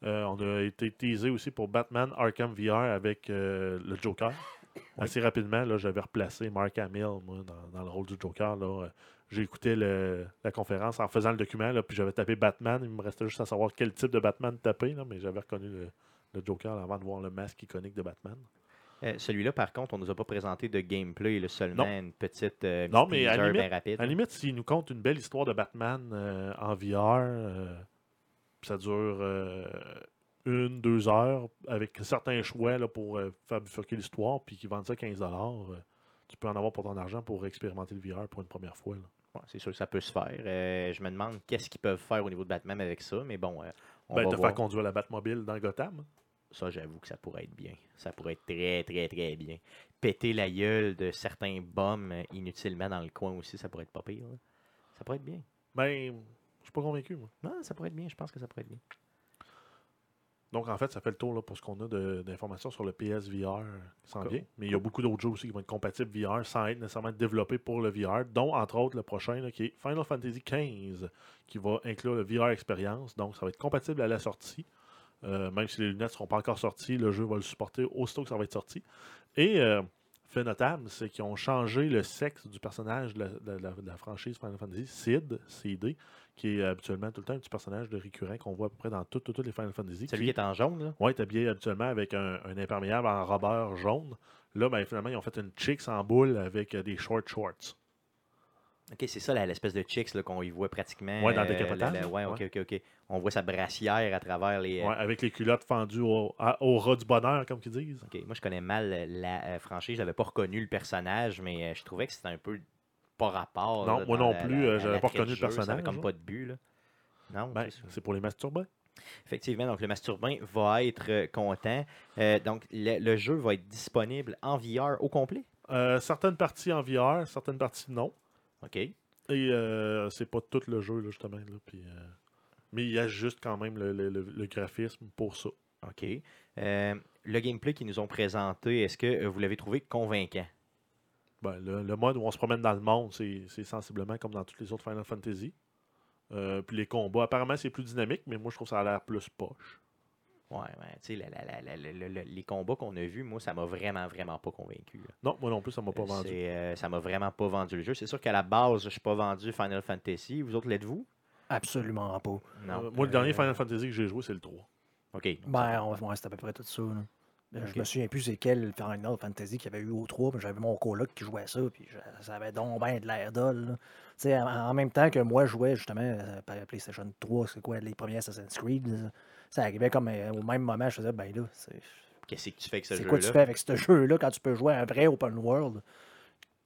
Euh, on a été teasé aussi pour Batman Arkham VR avec euh, le Joker. [coughs] Assez rapidement, là, j'avais replacé Mark Hamill moi, dans, dans le rôle du Joker. Là. Euh, J'ai écouté la conférence en faisant le document, là, puis j'avais tapé Batman. Il me restait juste à savoir quel type de Batman taper, là, mais j'avais reconnu le, le Joker avant de voir le masque iconique de Batman. Euh, Celui-là, par contre, on nous a pas présenté de gameplay, là, seulement Non. une petite, euh, Non, mais à limite- bien rapide. À la limite, s'il nous compte une belle histoire de Batman euh, en VR, euh, ça dure une, deux heures, avec certains choix là, pour faire bifurquer l'histoire, puis qu'ils vendent ça 15$, euh, tu peux en avoir pour ton argent pour expérimenter le VR pour une première fois. Ouais, c'est sûr que ça peut se faire. Je me demande qu'est-ce qu'ils peuvent faire au niveau de Batman avec ça, mais bon, on Ben, va te voir. faire conduire la Batmobile dans Gotham. Ça, j'avoue que ça pourrait être bien. Ça pourrait être très, très, très bien. Péter la gueule de certains bombes inutilement dans le coin aussi, ça pourrait être pas pire. là. Ça pourrait être bien. Ben, je suis pas convaincu, moi. Non, ça pourrait être bien. Je pense que ça pourrait être bien. Donc, en fait, ça fait le tour là, pour ce qu'on a d'informations sur le PSVR qui s'en Cool. vient. Mais il y a beaucoup d'autres jeux aussi qui vont être compatibles VR sans être nécessairement développés pour le VR, dont, entre autres, le prochain là, qui est Final Fantasy XV, qui va inclure le VR Experience. Donc, ça va être compatible à la sortie. Euh, même si les lunettes ne seront pas encore sorties, le jeu va le supporter aussitôt que ça va être sorti. Et, euh, fait notable, c'est qu'ils ont changé le sexe du personnage de la, de la- de la franchise Final Fantasy, Sid, CD, qui est habituellement tout le temps un petit personnage de récurrent qu'on voit à peu près dans toutes toutes les Final Fantasy. Celui qui- est en jaune, là? Il est habillé habituellement avec un, un imperméable en robeur jaune. Là, ben, finalement, ils ont fait une chicks en boule avec euh, des short shorts. Ok, c'est ça la- l'espèce de chicks qu'on y voit pratiquement. Ouais, dans euh, Décapotable, la- la- ouais, ouais. ok, ok, ok. On voit sa brassière à travers les. euh, Ouais, avec les culottes fendues au, ras du bonheur, comme qu'ils disent. Ok, Moi, je connais mal la euh, franchise. Je n'avais pas reconnu le personnage, mais je trouvais que c'était un peu pas rapport. Non, là, moi non la- plus, la- la- j'avais la pas reconnu le jeu, Ça avait personnage, comme pas de but. Là. Non, Ben, c'est pour les masturbants. Effectivement, donc le masturbain va être content. Euh, donc, le, le jeu va être disponible en VR au complet? Euh, certaines parties en VR, certaines parties non. OK. Et euh, c'est pas tout le jeu, là, justement. Là, puis, euh, Mais il y a juste quand même le, le- le- graphisme pour ça. OK. Euh, le gameplay qu'ils nous ont présenté, est-ce que euh, vous l'avez trouvé convaincant? Ben, le, le mode où on se promène dans le monde, c'est c'est sensiblement comme dans toutes les autres Final Fantasy. Euh, puis les combats, apparemment, c'est plus dynamique, mais moi, je trouve que ça a l'air plus poche. Ouais. Tu sais, la- la- les combats qu'on a vus, moi, ça m'a vraiment, vraiment pas convaincu. là. Non, moi non plus, ça m'a pas vendu. c'est, euh, ça m'a vraiment pas vendu le jeu. C'est sûr qu'à la base, je suis pas vendu Final Fantasy. Vous autres, l'êtes-vous? Absolument pas. Non. Euh, moi, le dernier Euh, Final Fantasy que j'ai joué, c'est le 3. OK. Ben, on- ouais, c'est à peu près tout ça. là. Euh, Ok. Je me souviens plus c'est quel Final Fantasy qu'il y avait eu au 3, mais j'avais mon coloc qui jouait à ça, puis je- ça avait donc ben de l'air dol. là. Tu sais, en, en même temps que moi, je jouais justement euh, par la PlayStation 3, c'est quoi, les premiers Assassin's Creed. là, Ça arrivait comme euh, au même moment, je faisais, ben là, c'est Qu'est-ce que tu fais avec ce c'est jeu-là? quoi tu fais avec ce jeu-là quand tu peux jouer à un vrai open world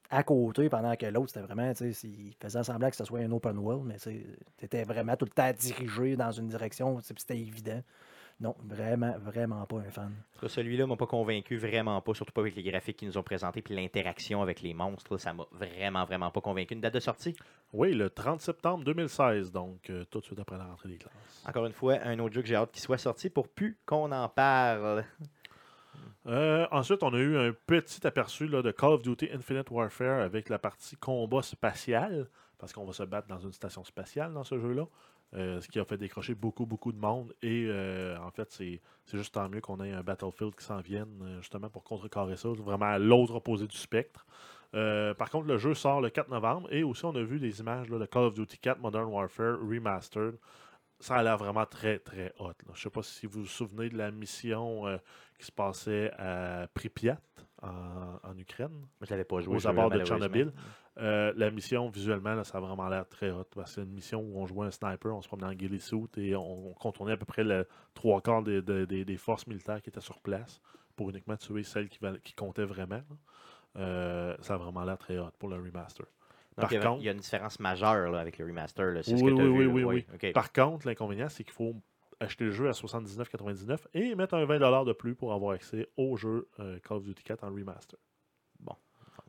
à côté pendant que l'autre, c'était vraiment, tu sais, il faisait semblant que ce soit un open world, mais tu étais vraiment tout le temps dirigé dans une direction, c'était évident. Non, vraiment, vraiment pas un fan. En tout cas, Celui-là m'a pas convaincu, vraiment pas, surtout pas avec les graphiques qu'ils nous ont présentés, puis l'interaction avec les monstres, ça m'a vraiment, vraiment pas convaincu. Une date de sortie? Oui, le 30 septembre 2016, donc euh, tout de suite après la rentrée des classes. Encore une fois, un autre jeu que j'ai hâte qu'il soit sorti pour plus qu'on en parle. Euh, ensuite, on a eu un petit aperçu là, de Call of Duty Infinite Warfare avec la partie combat spatial, parce qu'on va se battre dans une station spatiale dans ce jeu-là, euh, ce qui a fait décrocher beaucoup, beaucoup de monde. Et euh, en fait, c'est c'est juste tant mieux qu'on ait un Battlefield qui s'en vienne, euh, justement pour contrecarrer ça, vraiment à l'autre opposé du spectre. Euh, par contre, le jeu sort le 4 novembre et aussi on a vu des images là, de Call of Duty 4 Modern Warfare Remastered. Ça a l'air vraiment très très hot. là. Je ne sais pas si vous vous souvenez de la mission qui se passait à Pripyat en, en Ukraine, je l'avais pas joué. aux abords de. Tchernobyl. Euh, la mission, visuellement, là, ça a vraiment l'air très hot. C'est une mission où on jouait un sniper, on se promenait en ghillie suit et on, on contournait à peu près le trois quarts des, des- des- des forces militaires qui étaient sur place pour uniquement tuer celles qui, qui comptaient vraiment. Euh, ça a vraiment l'air très hot pour le remaster. Donc, Par il, y a, contre- il y a une différence majeure là, avec le remaster. là, Oui, ce que oui, oui, oui, oui. Par contre, l'inconvénient, c'est qu'il faut acheter le jeu à 79,99 et mettre un 20$ de plus pour avoir accès au jeu euh, Call of Duty 4 en remaster.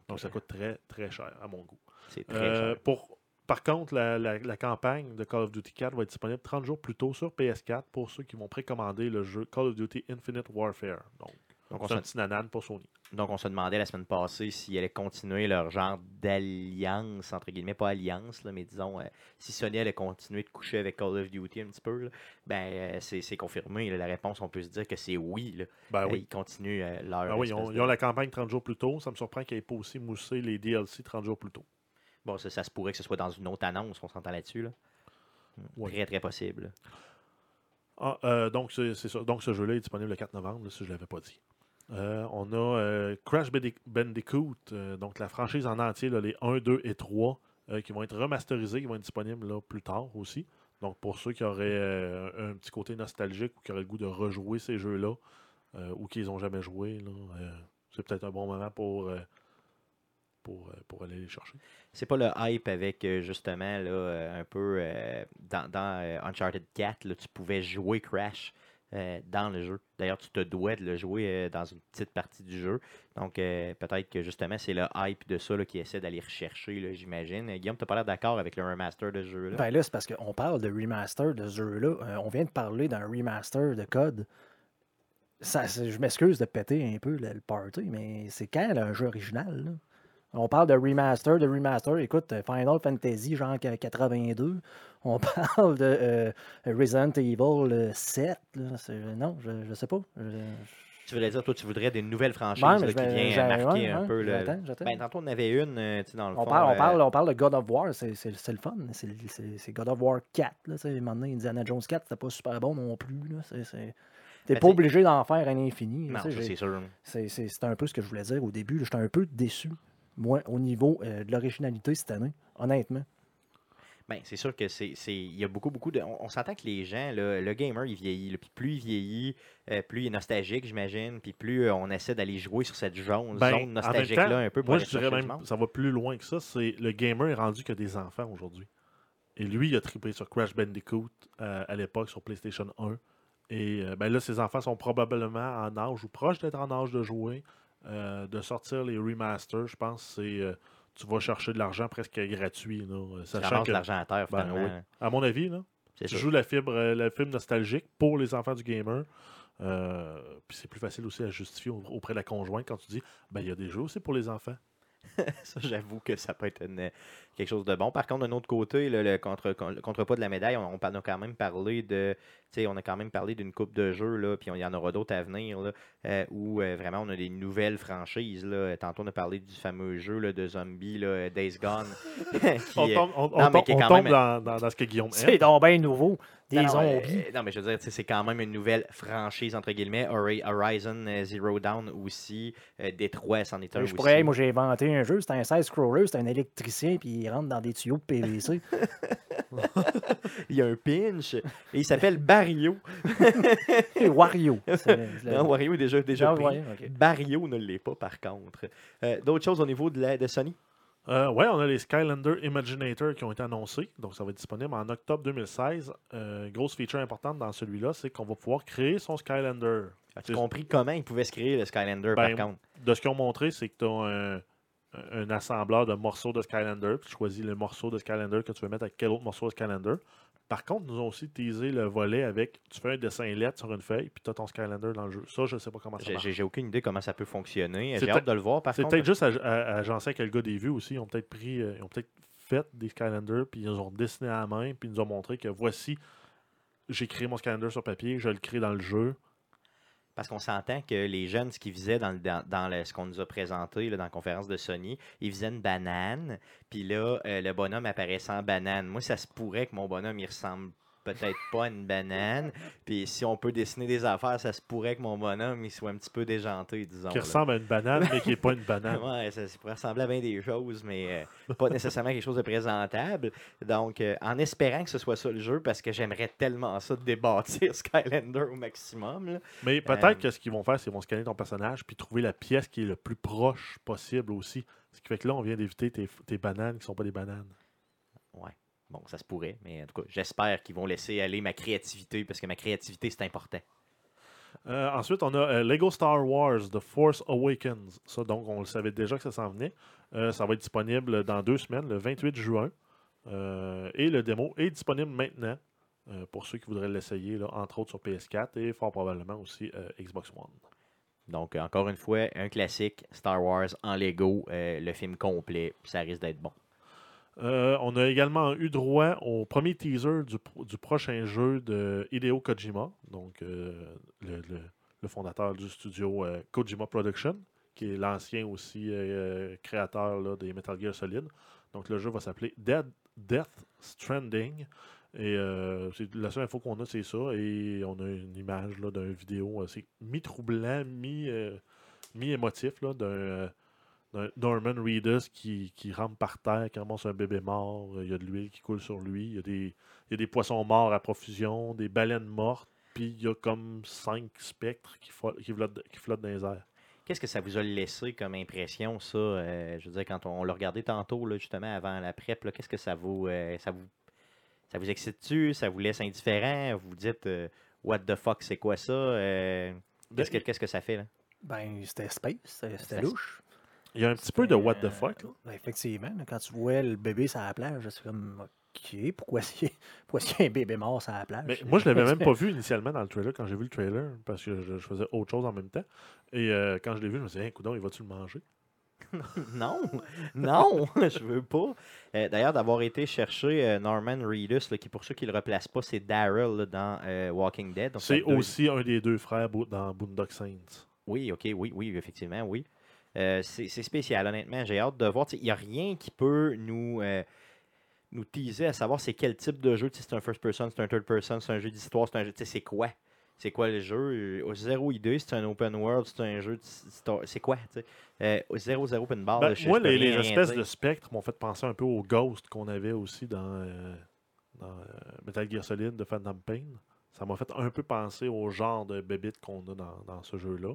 Donc ça coûte très très cher à mon goût. C'est très Euh, cher. pour, par contre, la, la- la campagne de Call of Duty 4 va être disponible 30 jours plus tôt sur PS4 pour ceux qui vont précommander le jeu Call of Duty Infinite Warfare. Donc, Donc, on c'est un petit nanan pour Sony. Donc, on se demandait la semaine passée s'ils allaient continuer leur genre d'alliance, entre guillemets, pas alliance, là, mais disons, euh, si Sony allait continuer de coucher avec Call of Duty un petit peu, là, ben, euh, c'est confirmé. là. la réponse, on peut se dire que c'est oui. là. Ben Euh, oui. Ils continuent euh, leur. Ben oui, ils ont, de- ils ont la campagne 30 jours plus tôt. Ça me surprend qu'ils n'aient pas aussi moussé les DLC 30 jours plus tôt. Bon, ça, ça se pourrait que ce soit dans une autre annonce, on s'entend là-dessus. Là. Hmm, Oui. Très, très possible. Ah, euh, donc, c'est c'est ça. Donc, ce jeu-là est disponible le 4 novembre, si je ne l'avais pas dit. Euh, on a euh, Crash Bandic- Bandicoot, euh, donc la franchise en entier, les 1, 2 et 3, euh, qui vont être remasterisés, qui vont être disponibles plus tard aussi. Donc, pour ceux qui auraient un petit côté nostalgique ou qui auraient le goût de rejouer ces jeux-là, ou qui n'ont jamais joué, là, euh, c'est peut-être un bon moment pour, pour, aller les chercher. C'est pas le hype avec justement un peu dans, Uncharted 4, là, tu pouvais jouer Crash euh, dans le jeu. D'ailleurs, tu te dois de le jouer euh, dans une petite partie du jeu. Donc euh, peut-être que justement c'est le hype de ça là, qui essaie d'aller rechercher, j'imagine. Guillaume, tu pas l'air d'accord avec le remaster de ce jeu-là? Ben là, c'est parce qu'on parle de remaster de ce jeu-là. On vient de parler d'un remaster de code. Ça, je m'excuse de péter un peu le, le party, mais c'est quand là, un jeu original? On parle de remaster, de remaster. Écoute, euh, Final Fantasy, genre qu- 82. On [laughs] parle de euh, Resident Evil euh, 7. là. C'est- Non, je, je sais pas. Je- tu voudrais dire, toi, tu voudrais des nouvelles franchises là, qui viennent marquer ouais, un ouais, peu le. Ben, tantôt, on avait une, euh, dans le On fond. parle, on, euh, parle, on parle de God of War, c'est le fun. C'est God of War 4. Là, à donné, Indiana Jones 4, c'était pas super bon non plus. T'es Ben, pas obligé d'en faire un infini. là, Non, c'est sûr. C'est un peu ce que je voulais dire au début. J'étais un peu déçu moi, au niveau euh, de l'originalité cette année, honnêtement. Ben, c'est sûr que c'est. c'est- Il y a beaucoup, beaucoup de. On, on s'entend que les gens, là, le gamer, il vieillit. là, Puis plus il vieillit, euh, plus il est nostalgique, j'imagine. Puis plus euh, on essaie d'aller jouer sur cette zone, Ben, en zone même nostalgique-là un peu pour Moi, je dirais même, ça va plus loin que ça. C'est le gamer est rendu que des enfants aujourd'hui. Et lui, il a trippé sur Crash Bandicoot euh, à l'époque sur PlayStation 1. Et euh, ben là, ses enfants sont probablement en âge ou proches d'être en âge de jouer, euh, de sortir les remasters. Je pense que c'est euh, tu vas chercher de l'argent presque gratuit. Là, euh, sachant que, de l'argent à terre, Ben, oui. à mon avis, là, tu sûr. joues la fibre, la fibre nostalgique pour les enfants du gamer. Euh, puis c'est plus facile aussi à justifier au- auprès de la conjointe quand tu dis ben il y a des jeux aussi pour les enfants. [laughs] Ça, j'avoue que ça peut être une- quelque chose de bon. Par contre, d'un autre côté, là, le contre, le contrepoids de la médaille, on, on a quand même parlé de. On a quand même parlé d'une coupe de jeux, là, puis il y en aura d'autres à venir, là, euh, où euh, vraiment on a des nouvelles franchises. Là. Tantôt, on a parlé du fameux jeu là, de zombies, là, Days Gone. [laughs] qui On tombe, on- on mais tombe- qui est on quand tombe même- dans, dans- dans ce que Guillaume C'est donc bien nouveau. Des non, non, euh, zombies. non, mais je veux dire, c'est quand même une nouvelle franchise, entre guillemets. Hori- Horizon Zero Down aussi. Détroit, c'en est un je aussi. pourrais, moi j'ai inventé un jeu, c'était un side-scroller, c'était un électricien, puis il rentre dans des tuyaux de PVC. [laughs] Il y a un pinch. Et il s'appelle Barrio. [laughs] Wario. c'est le- Non, Wario est déjà, déjà Ah, pris. Barrio ne l'est pas, par contre. Euh, D'autres choses au niveau de, la, de Sony? Euh, ouais, on a les Skylander Imaginator qui ont été annoncés. Donc, ça va être disponible en octobre 2016. Euh, grosse feature importante dans celui-là, c'est qu'on va pouvoir créer son Skylander. As-tu compris comment ils pouvaient se créer le Skylander, Ben, par contre? De ce qu'ils ont montré, c'est que tu as un, un assembleur de morceaux de Skylander. Puis tu choisis le morceau de Skylander que tu veux mettre avec quel autre morceau de Skylander. Par contre, nous ont aussi teasé le volet avec tu fais un dessin lettre sur une feuille, puis tu as ton Skylander dans le jeu. Ça, je ne sais pas comment ça marche. J'ai aucune idée comment ça peut fonctionner. C'est J'ai hâte de le voir, par C'est peut-être juste à, à, agencé avec le gars des vues aussi. Ils ont peut-être pris, euh, ils ont peut-être fait des Skylanders, puis ils ont dessiné à la main, puis ils nous ont montré que voici, j'ai créé mon Skylander sur papier, je le crée dans le jeu. Parce qu'on s'entend que les jeunes, ce qu'ils faisaient dans, ce qu'on nous a présenté dans la conférence de Sony, ils faisaient une banane, puis là, euh, le bonhomme apparaissait en banane. Moi, ça se pourrait que mon bonhomme, il ressemble peut-être pas une banane. Puis si on peut dessiner des affaires, ça se pourrait que mon bonhomme, il soit un petit peu déjanté, disons. qui là. ressemble à une banane, mais qui n'est pas une banane. [laughs] Ouais, ça, ça pourrait ressembler à bien des choses, mais euh, pas nécessairement quelque chose de présentable. Donc, euh, en espérant que ce soit ça le jeu, parce que j'aimerais tellement ça de débâtir [laughs] Skylander au maximum. là. Mais peut-être Euh, que ce qu'ils vont faire, c'est qu'ils vont scanner ton personnage, puis trouver la pièce qui est le plus proche possible aussi. Ce qui fait que là, on vient d'éviter tes, tes bananes qui ne sont pas des bananes. Ouais. Bon, ça se pourrait, mais en tout cas, j'espère qu'ils vont laisser aller ma créativité, parce que ma créativité, c'est important. Euh, ensuite, on a euh, Lego Star Wars The Force Awakens. Ça, donc, on le savait déjà que ça s'en venait. Euh, ça va être disponible dans deux semaines, le 28 juin. Et le démo est disponible maintenant pour ceux qui voudraient l'essayer, entre autres sur PS4 et fort probablement aussi Xbox One. Donc, encore une fois, un classique, Star Wars en Lego, le film complet, ça risque d'être bon. Euh, on a également eu droit au premier teaser du, pro- du prochain jeu de Hideo Kojima, donc euh, le, fondateur du studio euh, Kojima Production, qui est l'ancien aussi créateur des Metal Gear Solid. Donc le jeu va s'appeler Dead, Death Stranding. Et la seule info qu'on a, c'est ça. Et on a une image d'une vidéo, c'est mi-troublant, mi, mi-émotif, d'un Norman Reedus qui, qui rampe par terre, qui ramasse un bébé mort. Il y a de l'huile qui coule sur lui. Il y a des, il y a des poissons morts à profusion, des baleines mortes. Puis il y a comme cinq spectres qui, flottent, qui flottent dans les airs. Qu'est-ce que ça vous a laissé comme impression, ça? euh, je veux dire, quand on, l'a regardé tantôt, là, justement, avant la prep, qu'est-ce que ça vous, euh, ça vous, ça vous excite-tu? Ça vous laisse indifférent? Vous dites, euh, what the fuck, c'est quoi ça? Euh, qu'est-ce, que, qu'est-ce que ça fait, là? Ben, c'était space, C'était- louche. Il y a un petit peu de what the Euh, fuck. là. ben, effectivement, quand tu vois le bébé sur la plage, c'est comme OK, pourquoi c'est pourquoi il y a un bébé mort sur la plage? Mais moi, je l'avais même pas [laughs] vu initialement dans le trailer quand j'ai vu le trailer parce que je, je faisais autre chose en même temps. Et euh, quand je l'ai vu, je me suis dit, hey, coudonc, il va-tu le manger? [laughs] non, non, [laughs] je veux pas. Euh, d'ailleurs, d'avoir été chercher euh, Norman Reedus, là, qui pour ceux qui le replacent pas, c'est Daryl là, dans euh, Walking Dead. C'est deux- aussi un des deux frères dans Boondock Saints. Oui, ok, oui, oui, effectivement, oui. Euh, c'est spécial, honnêtement. J'ai hâte de voir. Il n'y a rien qui peut nous, euh, nous teaser à savoir c'est quel type de jeu. C'est un first person, c'est un third person, c'est un jeu d'histoire, c'est un jeu. C'est quoi? c'est quoi le jeu? Euh, Zéro idée, c'est un open world, c'est un jeu. de- c'est quoi? Euh, Zéro Zéro Open Bar. Ben, moi, les, espèces dire. de spectres m'ont fait penser un peu au Ghost qu'on avait aussi dans, dans Metal Gear Solid de Phantom Pain. Ça m'a fait un peu penser au genre de bébite qu'on a dans, dans ce jeu-là.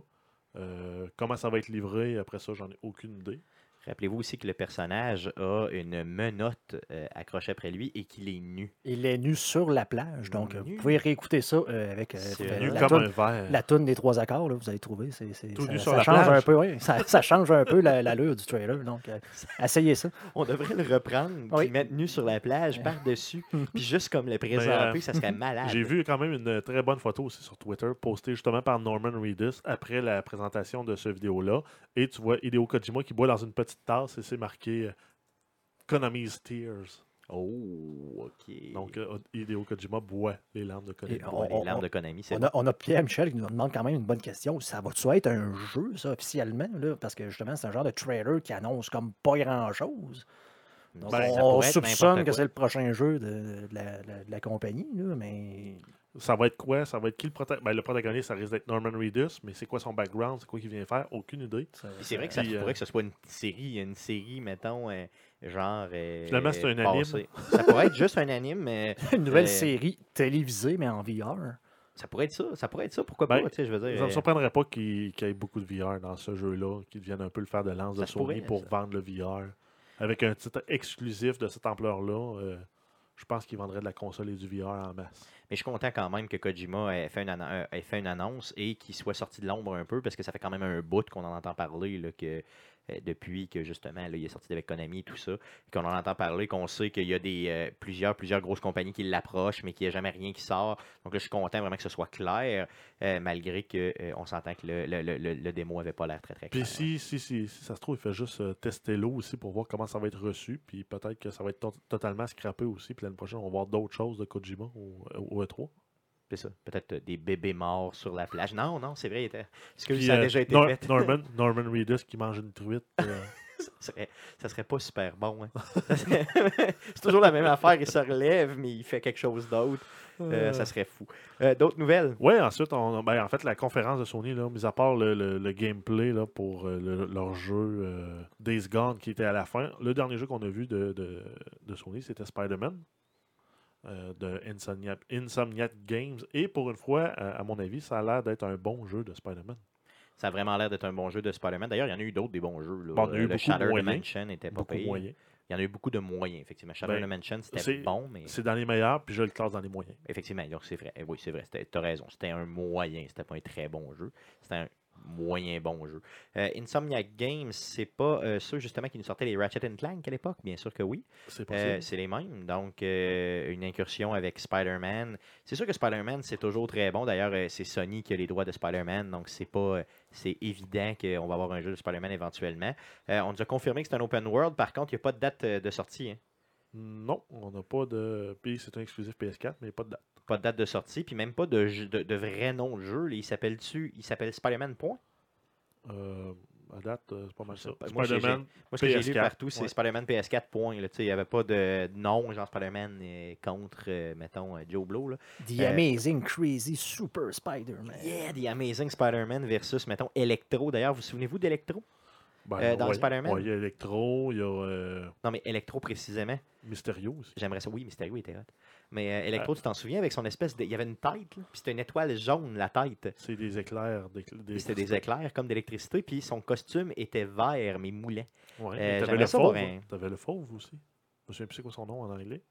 Euh, comment ça va être livré, après ça, j'en ai aucune idée. Rappelez-vous aussi que le personnage a une menotte euh, accrochée après lui et qu'il est nu. Il est nu sur la plage, donc euh, Nu. vous pouvez réécouter ça euh, avec euh, nu la, comme toune, un verre. la toune des trois accords, là, vous allez trouver. C'est, c'est- Tout ça, nu sur ça la change plage. un peu, oui, ça, ça change un peu la- l'allure du trailer. Donc, euh, [laughs] essayez ça. On devrait le reprendre, Oui. puis mettre nu sur la plage, par-dessus, [laughs] puis juste comme le présenter, euh, ça serait [laughs] malade. J'ai vu quand même une très bonne photo aussi sur Twitter, postée justement par Norman Reedus après la présentation de ce vidéo-là. Et tu vois Hideo Kojima qui boit dans une petite tasse et c'est marqué euh, Konami's Tears. Oh, ok. Donc euh, Hideo Kojima boit les larmes de Konami. On- les larmes on- de Konami, c'est On a, on a Pierre Michel qui nous demande quand même une bonne question. Ça va-tu être un jeu, ça, officiellement? Là? Parce que justement, c'est un genre de trailer qui annonce comme pas grand-chose. Donc, Ben, on soupçonne que c'est le prochain jeu de, de la, de la compagnie, là, mais Ça va être quoi? Ça va être qui le protagoniste ben, Le protagoniste, ça risque d'être Norman Reedus, mais c'est quoi son background? C'est quoi qu'il vient faire? Aucune idée. C'est vrai que ça se euh, pourrait que ce soit une série, une série, mettons, euh, genre. euh, Finalement, c'est un anime. Ça pourrait être juste un anime, mais [laughs] une nouvelle Euh, série télévisée, mais en VR. ça pourrait être ça. Ça pourrait être ça, pourquoi Ben, pas, je veux dire. Ça ne me euh, surprendrait pas qu'il qu'il y ait beaucoup de VR dans ce jeu-là, qu'ils deviennent un peu le fer de lance Ça de Sony pourrait, pour ça. vendre le VR. Avec un titre exclusif de cette ampleur-là, euh, je pense qu'ils vendraient de la console et du VR en masse. Mais je suis content quand même que Kojima ait fait une, euh, ait fait une annonce et qu'il soit sorti de l'ombre un peu parce que ça fait quand même un bout qu'on en entend parler là, que, depuis que justement là, il est sorti avec Konami et tout ça, qu'on en entend parler, qu'on sait qu'il y a des euh, plusieurs, plusieurs grosses compagnies qui l'approchent, mais qu'il n'y a jamais rien qui sort. Donc là, je suis content vraiment que ce soit clair, euh, malgré qu'on s'entend que le, le, le- le- démo avait pas l'air très très clair. Puis si, si, si, si ça se trouve, il fait juste euh, tester l'eau aussi pour voir comment ça va être reçu. Puis peut-être que ça va être to- totalement scrappé aussi. Puis l'année prochaine, on va voir d'autres choses de Kojima au, au E E3. C'est ça. Peut-être euh, des bébés morts sur la plage. Non, non, c'est vrai. Est-ce que Puis, ça a euh, déjà été Nor- fait? Norman, [laughs] Norman Reedus qui mange une truite. [laughs] euh, ça, serait, ça serait pas super bon. hein. [laughs] C'est toujours la même affaire. Il se relève, mais il fait quelque chose d'autre. Euh, ça serait fou. Euh, D'autres nouvelles? Ouais, ensuite, on, ben, en fait, la conférence de Sony, là, mis à part le, le- le gameplay là, pour euh, le- leur jeu Days Gone qui était à la fin, le dernier jeu qu'on a vu de, de- de Sony, c'était Spider-Man euh, de Insomniac, Insomniac Games. Et pour une fois, euh, à mon avis, ça a l'air d'être un bon jeu de Spider-Man. Ça a vraiment l'air d'être un bon jeu de Spider-man. D'ailleurs, il y en a eu d'autres des bons jeux. là. Bon, il y a eu le beaucoup Shatter moyens. Dimension était pas moyen. Il y en a eu beaucoup de moyens, effectivement. Shatter Ben, Dimension, c'était bon, mais C'est dans les meilleurs, puis je le classe dans les moyens. effectivement, donc c'est vrai. Eh Oui, c'est vrai. Tu as raison. C'était un moyen. C'était pas un très bon jeu. C'était un moyen bon jeu. Euh, Insomniac Games, c'est pas euh, ceux justement qui nous sortaient les Ratchet Clank à l'époque? Bien sûr que oui. C'est Euh, les mêmes. Donc, euh, une incursion avec Spider-Man. C'est sûr que Spider-Man, c'est toujours très bon. D'ailleurs, c'est Sony qui a les droits de Spider-Man. Donc, c'est pas. c'est évident qu'on va avoir un jeu de Spider-Man éventuellement. On nous a confirmé que c'est un open world. Par contre, il n'y a pas de date de sortie. hein? non, on n'a pas de. Puis c'est un exclusif PS4, mais pas de date. Pas de date de sortie. Puis même pas de, jeu- de, de vrai nom de jeu. Il s'appelle-tu Il s'appelle Spider-Man Point? Euh, à date, euh, c'est pas mal ça. Moi, Spider-Man, Moi, ce que j'ai lu PS4, partout, c'est ouais. Spider-Man PS4 Point. là. Tu sais, Il n'y avait pas de nom, genre Spider-Man euh, contre, euh, mettons, Joe Blow. Là. The Euh, Amazing Crazy Super Spider-Man. Yeah, The Amazing Spider-Man versus, mettons, Electro. D'ailleurs, vous souvenez-vous d'Electro? Ben, Euh, dans ouais, Spider-Man? ouais, il y a Electro, il y a euh, Non, mais Electro précisément. Mysterio aussi. J'aimerais ça. Oui, Mysterio était hot. Mais euh, Electro, tu t'en souviens, avec son espèce de... Il y avait une tête, puis c'était une étoile jaune, la tête. C'est des éclairs. Des, C'était des éclairs comme d'électricité, puis son costume était vert, mais moulant. Ouais. T'avais le fauve. un- T'avais le fauve aussi. Je me souviens plus c'est quoi son nom en anglais.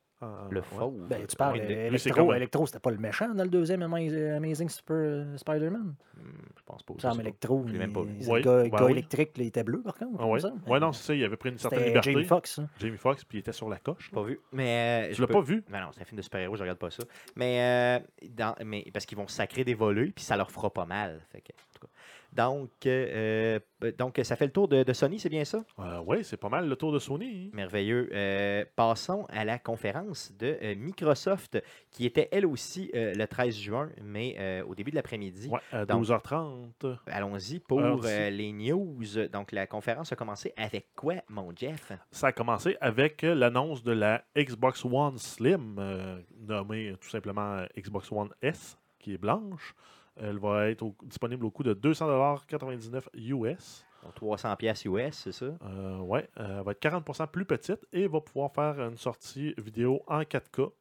Le ouais. fauve. Ben, tu parles, Electro, Electro, c'était pas le méchant dans le deuxième Ama- Amazing Super euh, Spider-Man? Hmm, Je pense pas. pas. Electro, l'ai même pas vu. il- Ouais, le gars, ben gars oui. électrique, là, il était bleu, par contre. Ah ça. ouais, non, c'est ça. Il avait pris une certaine liberté. Jamie Foxx. hein. Jamie Foxx, puis il était sur la coche. Pas vu. Mais, euh, Tu je l'as peux- pas vu? Ben non, c'est un film de super-héros, je regarde pas ça. Mais, euh, dans, mais parce qu'ils vont sacrer des volets, puis ça leur fera pas mal. Fait que, en tout cas. Donc, euh, euh, donc, ça fait le tour de, de Sony, c'est bien ça? Euh, ouais, c'est pas mal le tour de Sony. Merveilleux. Euh, passons à la conférence de Microsoft, qui était elle aussi le 13 juin, mais au début de l'après-midi. Ouais, à Donc- 12h30. Allons-y pour les news. Donc, la conférence a commencé avec quoi, mon Jeff? Ça a commencé avec l'annonce de la Xbox One Slim, nommée tout simplement Xbox One S, qui est blanche. Elle va être au- disponible au coût de 200,99 US. Donc, 300 pièces US, c'est ça? Euh, ouais, euh, elle va être 40% plus petite et va pouvoir faire une sortie vidéo en 4K.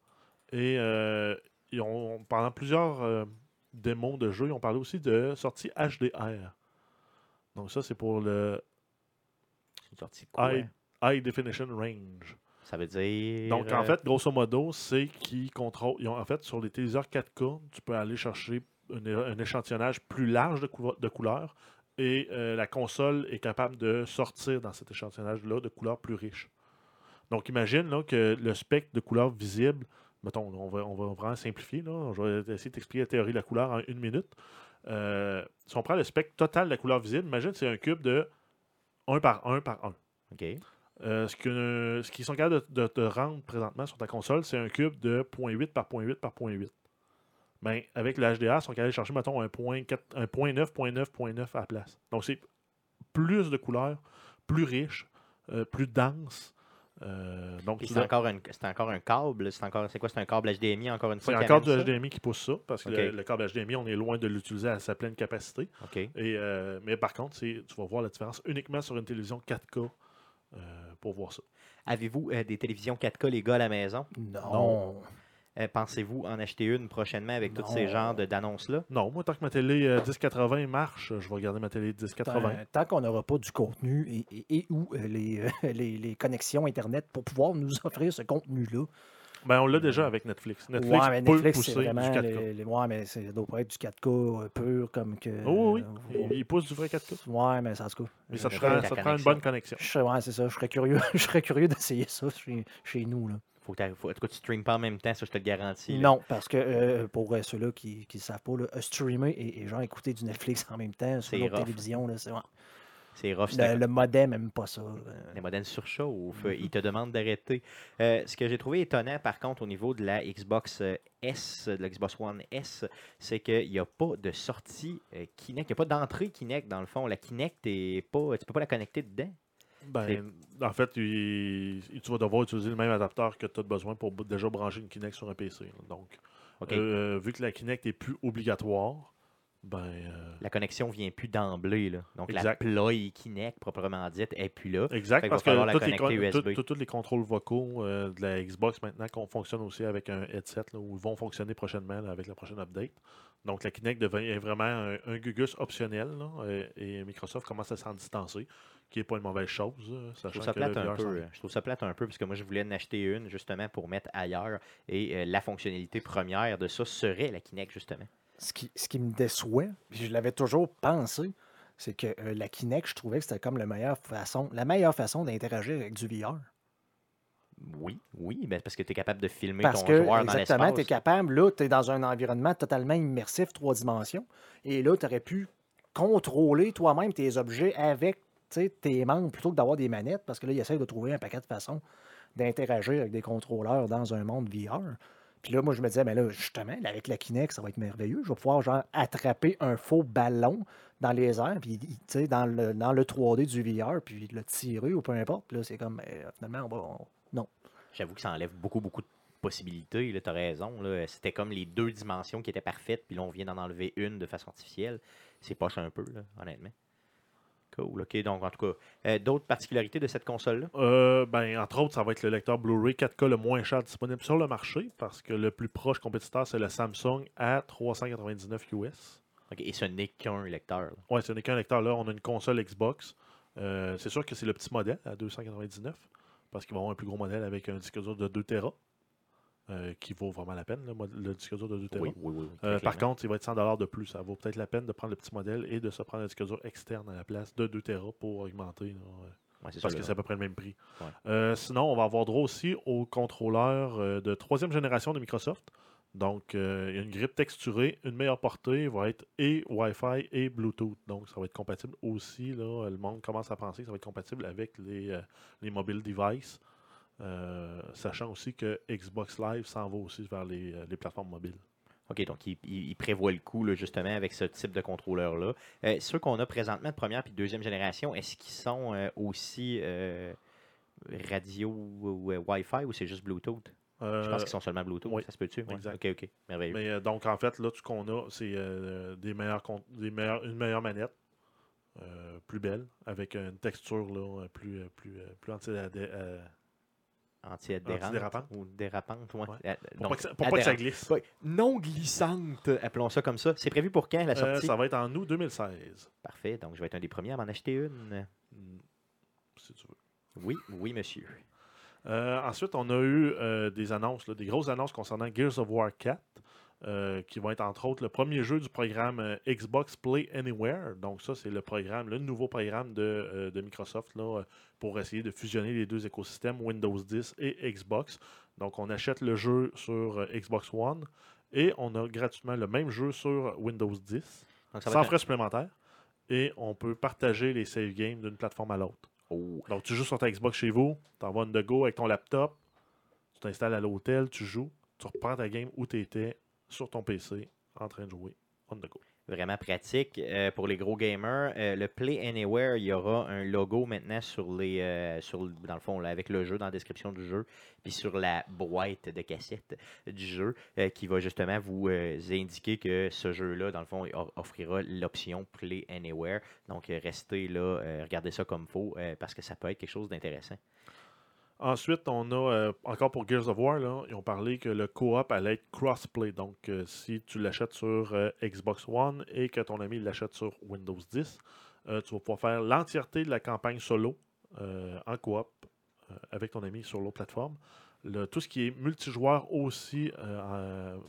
Et euh, ils ont, pendant plusieurs euh, démos de jeux, ils ont parlé aussi de sortie HDR. Donc ça, c'est pour le sortie quoi? High, High Definition Range. Ça veut dire. Donc, en euh, fait, grosso modo, c'est qu'ils contrôlent. Ils ont, en fait, sur les téléviseurs 4K, tu peux aller chercher un, un échantillonnage plus large de, de couleurs et euh, la console est capable de sortir dans cet échantillonnage-là de couleurs plus riches. Donc, imagine là, que le spectre de couleurs visibles, mettons, on va, on va vraiment simplifier, là, je vais essayer d'expliquer la théorie de la couleur en une minute. Euh, si on prend le spectre total de la couleur visible, imagine que c'est un cube de 1 par 1 par 1. OK. Euh, ce qu'ils sont capables de, de te rendre présentement sur ta console, c'est un cube de 0.8 par 0.8 par 0.8. Ben, avec le HDR, ils sont capables de chercher, mettons, un 0.4 un 0.9, 0.9, 0.9 à la place. Donc, c'est plus de couleurs, plus riche, euh, plus dense. Euh, donc, c'est dois- encore, un- c'est encore un câble. C'est encore, c'est quoi? C'est un câble HDMI encore une fois? c'est qui encore du? HDMI qui pousse ça, parce que le, le câble HDMI, on est loin de l'utiliser à sa pleine capacité. OK. Et, euh, mais par contre, c'est- tu vas voir la différence uniquement sur une télévision 4K euh, pour voir ça. Avez-vous euh, des télévisions 4K, les gars, à la maison? Non. Euh, Pensez-vous en acheter une prochainement avec tous ces genres de- d'annonces-là? Non, moi, tant que ma télé euh, 1080 marche, je vais regarder ma télé Tant, 1080. tant qu'on n'aura pas du contenu et, et- et ou euh, les, euh, [laughs] les, les connexions Internet pour pouvoir nous [laughs] offrir ce contenu-là. Ben, on l'a déjà avec Netflix. Netflix ouais, mais peut Netflix, c'est pousser vraiment. du 4K. Les, les- ouais, mais c'est- ça doit pas être du 4K euh, pur comme que. Oh oui, euh, oui. Il, il pousse du vrai 4K. Ouais, mais ça, tout cas. Mais ça te prend, ça une bonne connexion. je serais- ouais, c'est ça. Je serais curieux, [laughs] je serais curieux d'essayer ça chez, chez nous. Là. Faut que faut- en tout cas, tu streames pas en même temps, ça, je te le garantis. là. Non, parce que euh, pour euh, ceux-là qui ne savent pas, là, euh, streamer et, et genre écouter du Netflix en même temps sur C'est notre rough. télévision, c'est ouais. C'est rough. le, le modem n'aime pas ça. Les modèles surchauffent. Mhm. Ils te demandent d'arrêter. Euh, ce que j'ai trouvé étonnant, par contre, au niveau de la Xbox S, de la Xbox One S, c'est qu'il n'y a pas de sortie Kinect. Il n'y a pas d'entrée Kinect, dans le fond. La Kinect, est pas, tu peux pas la connecter dedans. Ben, en fait, il- il- tu vas devoir utiliser le même adapteur que tu as besoin pour déjà brancher une Kinect sur un PC. là. Donc, euh, vu que la Kinect est plus obligatoire, ben, euh, La connexion vient plus d'emblée. là. Donc, la. Play Kinect, proprement dite, est plus là. Exact, parce que tous les, contrôles vocaux euh, de la Xbox maintenant qu'on fonctionne aussi avec un headset, là, où ils vont fonctionner prochainement là, avec la prochaine update. Donc la Kinect devient vraiment un, un gugus optionnel là, et Microsoft commence à s'en distancer, qui n'est pas une mauvaise chose. Je trouve, ça plate un peu, euh, je trouve ça plate un peu parce que moi je voulais en acheter une justement pour mettre ailleurs et euh, la fonctionnalité première de ça serait la Kinect justement. Ce, qui, ce qui me déçoit, puis je l'avais toujours pensé, c'est que euh, la Kinect, je trouvais que c'était comme la meilleure façon, la meilleure façon d'interagir avec du VR. Oui, oui, ben, parce que tu es capable de filmer Parce ton que, joueur dans exactement, tu es l'espace. capable, là, tu es dans un environnement totalement immersif, trois dimensions, et là, tu aurais pu contrôler toi-même tes objets avec tes membres plutôt que d'avoir des manettes, parce que là, ils essayent de trouver un paquet de façons d'interagir avec des contrôleurs dans un monde VR. Puis là, moi, je me disais, mais là, justement, là, avec la Kinect, ça va être merveilleux. Je vais pouvoir, genre, attraper un faux ballon dans les airs, puis, dans le, dans le 3D du VR, puis le tirer ou peu importe. Là, c'est comme, euh, finalement, on va, on- non. J'avoue que ça enlève beaucoup, beaucoup de possibilités. Tu as raison. là. C'était comme les deux dimensions qui étaient parfaites, puis là, on vient d'en enlever une de façon artificielle. C'est poche un peu, là, honnêtement. Cool, ok. Donc, en tout cas, euh, d'autres particularités de cette console-là? Euh, ben, entre autres, ça va être le lecteur Blu-ray 4K le moins cher disponible sur le marché, parce que le plus proche compétiteur, c'est le Samsung à 399 US. Ok, Et ce n'est qu'un lecteur. là. Ouais, ce n'est qu'un lecteur là. On a une console Xbox. Euh, c'est sûr que c'est le petit modèle à 299 parce qu'il va avoir un plus gros modèle avec un disque dur de 2 Tera euh, qui vaut vraiment la peine, le, disque dur de 2 Tera. Oui, oui, oui. Euh, par contre, il va être 100 de plus. Ça vaut peut-être la peine de prendre le petit modèle et de se prendre un disque dur externe à la place de 2 Tera pour augmenter. euh, Ouais, parce ça, que c'est à peu près le même prix. Ouais. Euh, sinon, on va avoir droit aussi au contrôleur de troisième génération de Microsoft. Donc, euh, il y a une grippe texturée, une meilleure portée, va être et Wi-Fi et Bluetooth. Donc, ça va être compatible aussi. Là, le monde commence à penser que ça va être compatible avec les, euh, les mobile devices. Euh, sachant aussi que Xbox Live s'en va aussi vers les, euh, les plateformes mobiles. OK, donc il, prévoit le coup là, justement avec ce type de contrôleur-là. Euh, ceux qu'on a présentement de première puis de deuxième génération, est-ce qu'ils sont euh, aussi euh, radio ou Wi-Fi ou c'est juste Bluetooth? Je pense qu'ils sont seulement Bluetooth, oui, ça se peut-tu? Exact. Ok, ok, merveilleux. Mais donc, en fait, là, tout ce qu'on a, c'est des meilleurs, des meilleurs, une meilleure manette, plus belle, avec une texture là, plus, plus, plus anti. Antidérapante? Ou dérapante, ouais. Ouais. Euh, pour, donc, pas que ça, pour pas que ça glisse. Ouais, Non glissante, appelons ça comme ça. C'est prévu pour quand la Euh, sortie? ça va être en août 2016, Parfait, donc je vais être un des premiers à m'en acheter une. si tu veux. Oui, oui, monsieur. Euh, ensuite, on a eu euh, des annonces, là, des grosses annonces concernant Gears of War 4, euh, qui vont être entre autres le premier jeu du programme euh, Xbox Play Anywhere. Donc ça, c'est le programme, le nouveau programme de, euh, de Microsoft là, pour essayer de fusionner les deux écosystèmes, Windows 10 et Xbox. Donc on achète le jeu sur Xbox One et on a gratuitement le même jeu sur Windows 10, Donc, ça va sans un- frais supplémentaires. Et on peut partager les save games d'une plateforme à l'autre. Oh, Donc, tu joues sur ta Xbox chez vous, tu envoies une de go avec ton laptop, tu t'installes à l'hôtel, tu joues, tu reprends ta game où tu étais sur ton PC en train de jouer on the go. Vraiment pratique. Euh, pour les gros gamers, euh, le Play Anywhere, il y aura un logo maintenant sur les, euh, sur, dans le fond, là, avec le jeu, dans la description du jeu, puis sur la boîte de cassette du jeu, qui va justement vous indiquer que ce jeu-là, dans le fond, offrira l'option Play Anywhere. Donc, restez là, regardez ça comme faut, parce que ça peut être quelque chose d'intéressant. Ensuite, on a, euh, encore pour Gears of War, ils ont parlé que le co-op allait être crossplay. Donc, euh, si tu l'achètes sur euh, Xbox One et que ton ami l'achète sur Windows 10, euh, tu vas pouvoir faire l'entièreté de la campagne solo en coop avec ton ami sur l'autre plateforme. Tout ce qui est multijoueur aussi,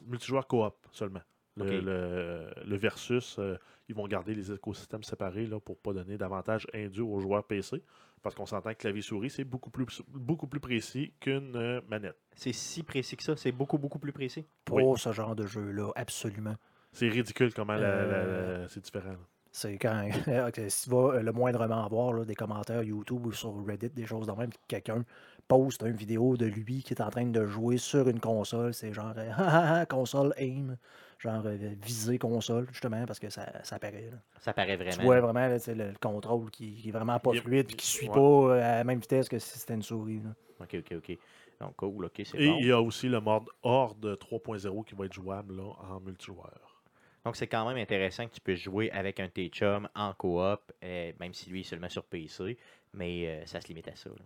multijoueur coop seulement. Le, le- le versus, euh, ils vont garder les écosystèmes séparés là, pour ne pas donner d'avantage indu aux joueurs PC. Parce qu'on s'entend que clavier-souris, c'est beaucoup plus, beaucoup plus précis qu'une euh, manette. C'est si précis que ça, c'est beaucoup, beaucoup plus précis? Pour Oui. ce genre de jeu-là, absolument. C'est ridicule comment la- la- Euh, la- c'est différent. là. C'est quand [laughs] si tu vas le moindrement voir là, des commentaires YouTube ou sur Reddit, des choses de même, puis quelqu'un poste une vidéo de lui qui est en train de jouer sur une console, c'est genre [laughs] Ah, ah, ah, console aim, genre euh, viser console, justement, parce que ça, ça apparaît. là. Ça paraît Tu vraiment. vois vraiment là, tu le, le contrôle qui, qui est vraiment pas fluide, puis qui suit ouais. pas euh, à la même vitesse que si c'était une souris. là. Ok, ok, ok. Donc, cool, ok, c'est Et bon. il y a aussi le mode Horde 3.0 qui va être jouable là, en multijoueur. Donc, c'est quand même intéressant que tu puisses jouer avec un de tes chums en coop, euh, même si lui est seulement sur PC, mais euh, ça se limite à ça. là.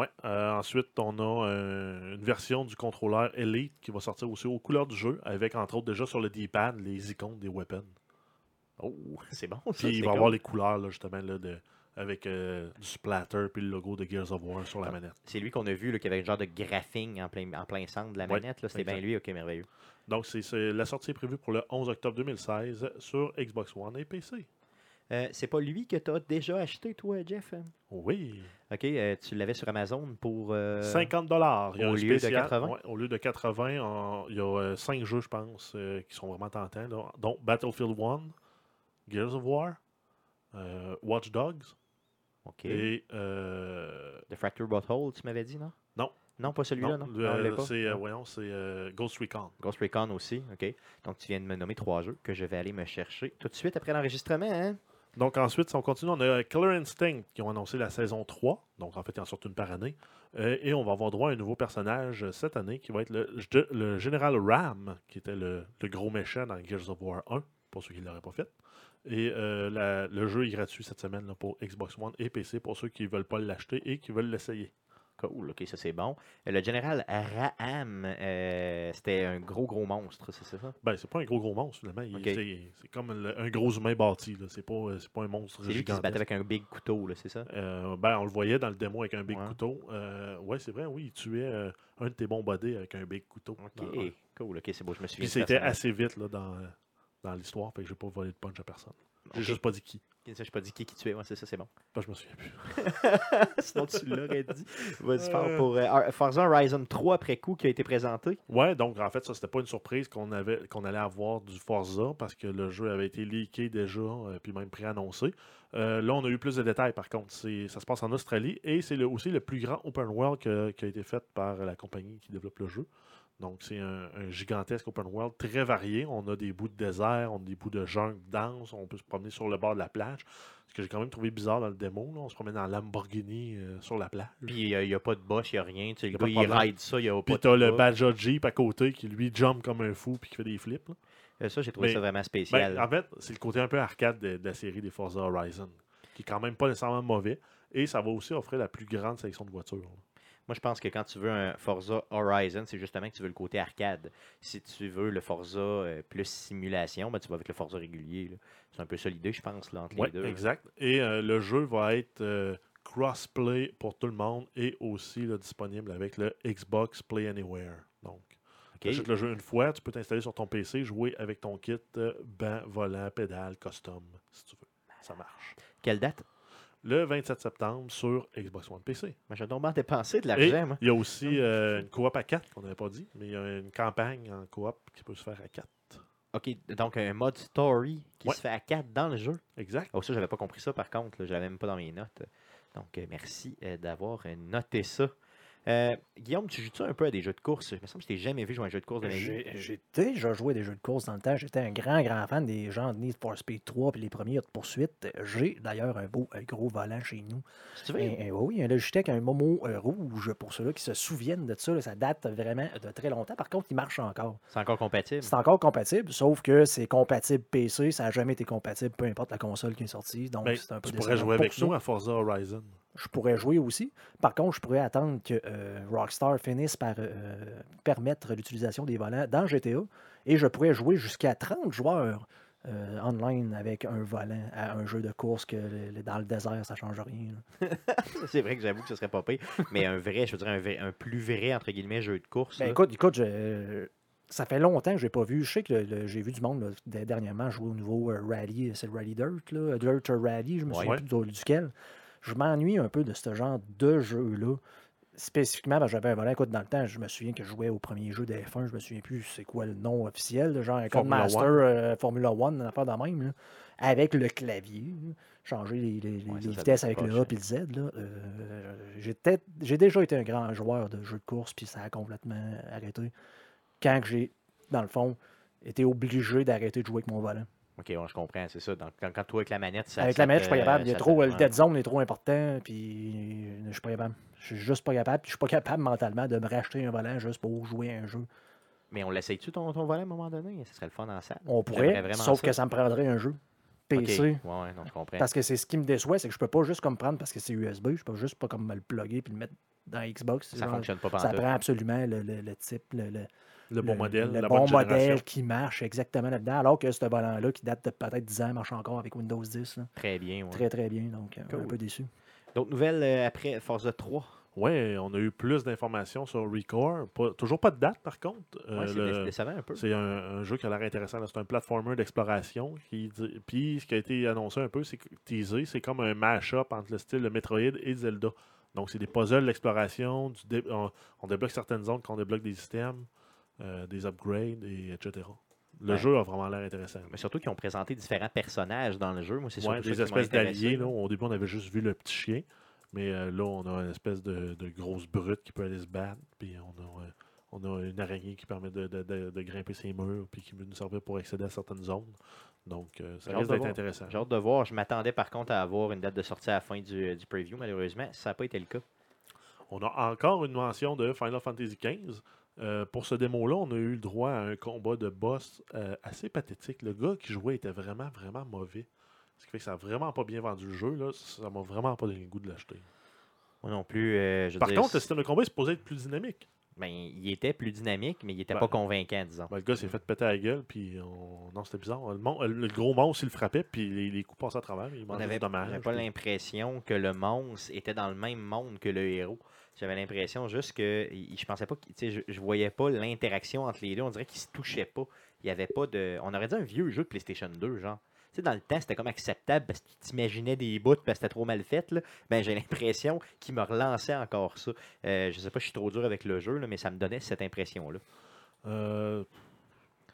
Ouais. euh, ensuite, on a euh, une version du contrôleur Elite qui va sortir aussi aux couleurs du jeu, avec entre autres déjà sur le D-pad les icônes des weapons. Oh, [laughs] c'est bon. Ça, Puis il va cool. avoir les couleurs là, justement là, de, avec euh, du splatter puis le logo de Gears of War sur la Ah. manette. C'est lui qu'on a vu, là, qui avait un genre de graphing en plein, en plein centre de la Ouais, manette. C'était bien lui, ok, merveilleux. Donc c'est c'est- la sortie est prévue pour le 11 octobre 2016 sur Xbox One et PC. Euh, c'est pas lui que tu as déjà acheté, toi, Jeff? Oui. Ok, euh, tu l'avais sur Amazon pour. euh, 50 dollars. au lieu de 80? au lieu de 80, en- il y a 5 jeux, je pense, euh, qui sont vraiment tentants. là, dont Battlefield 1, Gears of War, euh, Watch Dogs Ok. et. euh, The Fracture Butthole, tu m'avais dit, non? Non. Non, pas celui-là, non? c'est euh, Non. voyons, c'est, euh, Ghost Recon. Ghost Recon aussi, ok. Donc, tu viens de me nommer trois jeux que je vais aller me chercher tout de suite après l'enregistrement, hein? Donc ensuite, si on continue, on a Killer Instinct qui ont annoncé la saison 3. Donc en fait, il en sort une par année. Euh, et on va avoir droit à un nouveau personnage euh, cette année qui va être le, général Ram, qui était le, gros méchant dans Gears of War 1, pour ceux qui ne l'auraient pas fait. Et euh, le jeu est gratuit cette semaine pour Xbox One et PC pour ceux qui ne veulent pas l'acheter et qui veulent l'essayer. Cool, ok, ça c'est bon. Euh, Le général Raham, euh, c'était un gros, gros monstre, c'est ça? Ben, c'est pas un gros gros monstre finalement. C'est- comme le- un gros humain bâti. là. C'est pas, euh, pas un monstre C'est lui qui se battait avec un big couteau, là, c'est ça? Euh, ben, on le voyait dans le démo avec un big Ouais. couteau. Euh, ouais, c'est vrai, oui, il tuait un de tes bons bodés avec un big couteau. Ok, dans cool, ok, c'est beau, je me souviens. Puis c'était assez vite là, dans, dans l'histoire, fait que j'ai pas volé de punch à personne. J'ai Ok. juste pas dit qui. Je pas dit qui qui tuait, ouais, c'est ça, c'est bon. Que je me souviens plus. [laughs] Sinon, tu l'aurais dit. Vas-y, Euh. pour euh, Forza Horizon 3 après coup qui a été présenté. Ouais, donc en fait, ça, c'était pas une surprise qu'on avait qu'on allait avoir du Forza parce que le jeu avait été leaké déjà, euh, puis même préannoncé. Euh, là, on a eu plus de détails par contre. Ça se passe en Australie et c'est aussi le plus grand open world qui a été fait par la compagnie qui développe le jeu. Donc, c'est un, un gigantesque open world très varié. On a des bouts de désert, on a des bouts de jungle dense, on peut se promener sur le bord de la plage. Ce que j'ai quand même trouvé bizarre dans le démo, là, on se promène en Lamborghini euh, sur la plage. Puis il n'y a, pas de boss, il n'y a rien. Tu sais, le gars, il ride ça, il n'y a pas Puis t'as le. Badger Jeep à côté qui lui jump comme un fou puis qui fait des flips. là. Euh, Ça, j'ai trouvé Mais- ça vraiment Ben, spécial. en fait, c'est le côté un peu arcade de, de la série des Forza Horizon, qui est quand même pas nécessairement mauvais. Et ça va aussi offrir la plus grande sélection de voitures. là. Moi, je pense que quand tu veux un Forza Horizon, c'est justement que tu veux le côté arcade. Si tu veux le Forza euh, plus simulation, ben, tu vas avec le Forza régulier. C'est un peu ça l'idée, je pense, là, entre Ouais, les deux. exact. Et euh, le jeu va être euh, cross-play pour tout le monde et aussi là, disponible avec le Xbox Play Anywhere. Donc, Ok. tu achètes le jeu une fois, tu peux t'installer sur ton PC, jouer avec ton kit euh, banc, volant, pédale, custom, si tu veux. Ça marche. Quelle date? Le 27 septembre sur Xbox One PC. Moi, j'ai tombé dépensé de l'argent. il y a aussi euh, une coop à 4 qu'on n'avait pas dit, mais il y a une campagne en coop qui peut se faire à 4. Ok, donc un mode story qui Ouais. se fait à 4 dans le jeu. Exact. Oh, ça, j'avais pas compris ça par contre. là. Je l'avais même pas dans mes notes. Donc, euh, merci euh, d'avoir noté ça. Euh, Guillaume, tu joues-tu un peu à des jeux de course? Il me semble que je t'ai jamais vu jouer à un jeu de course de ma vie. J'ai j'ai déjà joué à des jeux de course dans le temps. J'étais un grand, grand fan des gens de Need for Speed 3 puis les premiers de poursuite. J'ai d'ailleurs un beau un gros volant chez nous. Tu veux, Un- un- oui, un Logitech, un Momo euh, rouge pour ceux-là qui se souviennent de ça. là, ça date vraiment de très longtemps. Par contre, il marche encore. c'est encore compatible? C'est encore compatible, sauf que c'est compatible PC. Ça n'a jamais été compatible, peu importe la console qui est sortie. Donc, Ben, c'est un peu tu pourrais jouer pour avec nous à Forza Horizon. Je pourrais jouer aussi. Par contre, je pourrais attendre que euh, Rockstar finisse par euh, permettre l'utilisation des volants dans GTA et je pourrais jouer jusqu'à 30 joueurs euh, online avec un volant à un jeu de course que le- le- dans le désert, ça change rien. [laughs] c'est vrai que j'avoue que ce serait pas pire. Mais un vrai, je veux dire, un, vrai- un plus vrai, entre guillemets, jeu de course. Ben, écoute, écoute, je- ça fait longtemps que je n'ai pas vu. Je sais que j'ai vu du monde là, dernièrement jouer au nouveau euh, Rally, c'est le Rally Dirt, là, Dirt Rally, je me Ouais. souviens plus du- duquel. Je m'ennuie un peu de ce genre de jeu-là. Spécifiquement, parce que j'avais un volant. Écoute, dans le temps, je me souviens que je jouais au premier jeu de F1, je me souviens plus c'est quoi le nom officiel, genre un Formula One. euh, Formula One, une affaire de même, là, avec le clavier, là, changer les, Ouais, vitesses avec le A et le Z. Euh, j'ai déjà été un grand joueur de jeux de course, puis ça a complètement arrêté. Quand j'ai, dans le fond, été obligé d'arrêter de jouer avec mon volant. Ok, je comprends, c'est ça. Donc, quand, toi, avec la manette, ça. avec ça la manette, je te- suis pas capable. Il y a ça trop, le dead zone est trop important, puis je suis pas capable. Je suis juste pas capable, puis je suis pas capable mentalement de me racheter un volant juste pour jouer à un jeu. Mais on l'essaye-tu ton, ton volet à un moment donné? Ce serait le fun en salle. On pourrait, sauf ça. que ça me prendrait un jeu. PC. Ouais, ouais, non, je comprends. Parce que c'est ce qui me déçoit, c'est que je peux pas juste comme prendre parce que c'est USB, je peux juste pas comme me le plugger puis le mettre dans Xbox. ça Genre, fonctionne pas ça pendant prend absolument le, le- le type, le, le- bon le- modèle, le la bon bonne génération. modèle qui marche exactement là-dedans. Alors que ce volant-là, qui date de peut-être 10 ans, marche encore avec Windows 10. là. Très bien. ouais. Très, très bien. Donc, euh, un peu déçu. D'autres nouvelles euh, après Forza 3? Ouais, on a eu plus d'informations sur Recore. Pas- toujours pas de date, par contre. Euh, Ouais, c'est un peu. C'est un, un jeu qui a l'air intéressant. C'est un platformer d'exploration. Puis ce qui a été annoncé un peu, c'est que teasé, c'est comme un mash-up entre le style de Metroid et Zelda. Donc c'est des puzzles d'exploration. dé- On, on débloque certaines zones quand on débloque des systèmes, euh, des upgrades, et etc. Le Ouais. jeu a vraiment l'air intéressant. Mais surtout qu'ils ont présenté différents personnages dans le jeu. Moi, c'est Ouais, des espèces d'alliés. Au début, on avait juste vu le petit chien. Mais euh, là, on a une espèce de, de grosse brute qui peut aller se battre. Puis on a, euh, on a une araignée qui permet de, de- de- de grimper ses murs. Puis qui peut nous servir pour accéder à certaines zones. Donc, euh, ça risque d'être intéressant. J'ai hâte de voir. Je m'attendais par contre à avoir une date de sortie à la fin du, du preview. Malheureusement, ça n'a pas été le cas. On a encore une mention de Final Fantasy XV. Euh, pour ce démo-là, on a eu le droit à un combat de boss euh, assez pathétique. Le gars qui jouait était vraiment, vraiment mauvais. Ce qui fait que ça n'a vraiment pas bien vendu le jeu. Là. Ça m'a vraiment pas donné le goût de l'acheter. Moi non plus. euh, je Par contre, le système de combat est supposé être plus dynamique. ben, il était plus dynamique, mais il n'était Ben, pas convaincant, disons. Ben, le gars s'est fait péter la gueule, puis on... non, c'était bizarre. Le, mon- le gros monstre, il le frappait, puis les, les coups passaient à travers, il On mangeait avait du dommage. j'avais pas l'impression que le monstre était dans le même monde que le héros. J'avais l'impression juste que je pensais pas que je, je voyais pas l'interaction entre les deux. On dirait qu'ils se touchaient pas. Il y avait pas de. On aurait dit un vieux jeu de PlayStation 2, genre. Tu sais, dans le temps, c'était comme acceptable parce que tu t'imaginais des bouts parce que c'était trop mal fait. Là. Ben, j'ai l'impression qu'il me relançait encore ça. Euh, je sais pas, je suis trop dur avec le jeu, là, mais ça me donnait cette impression-là. Euh,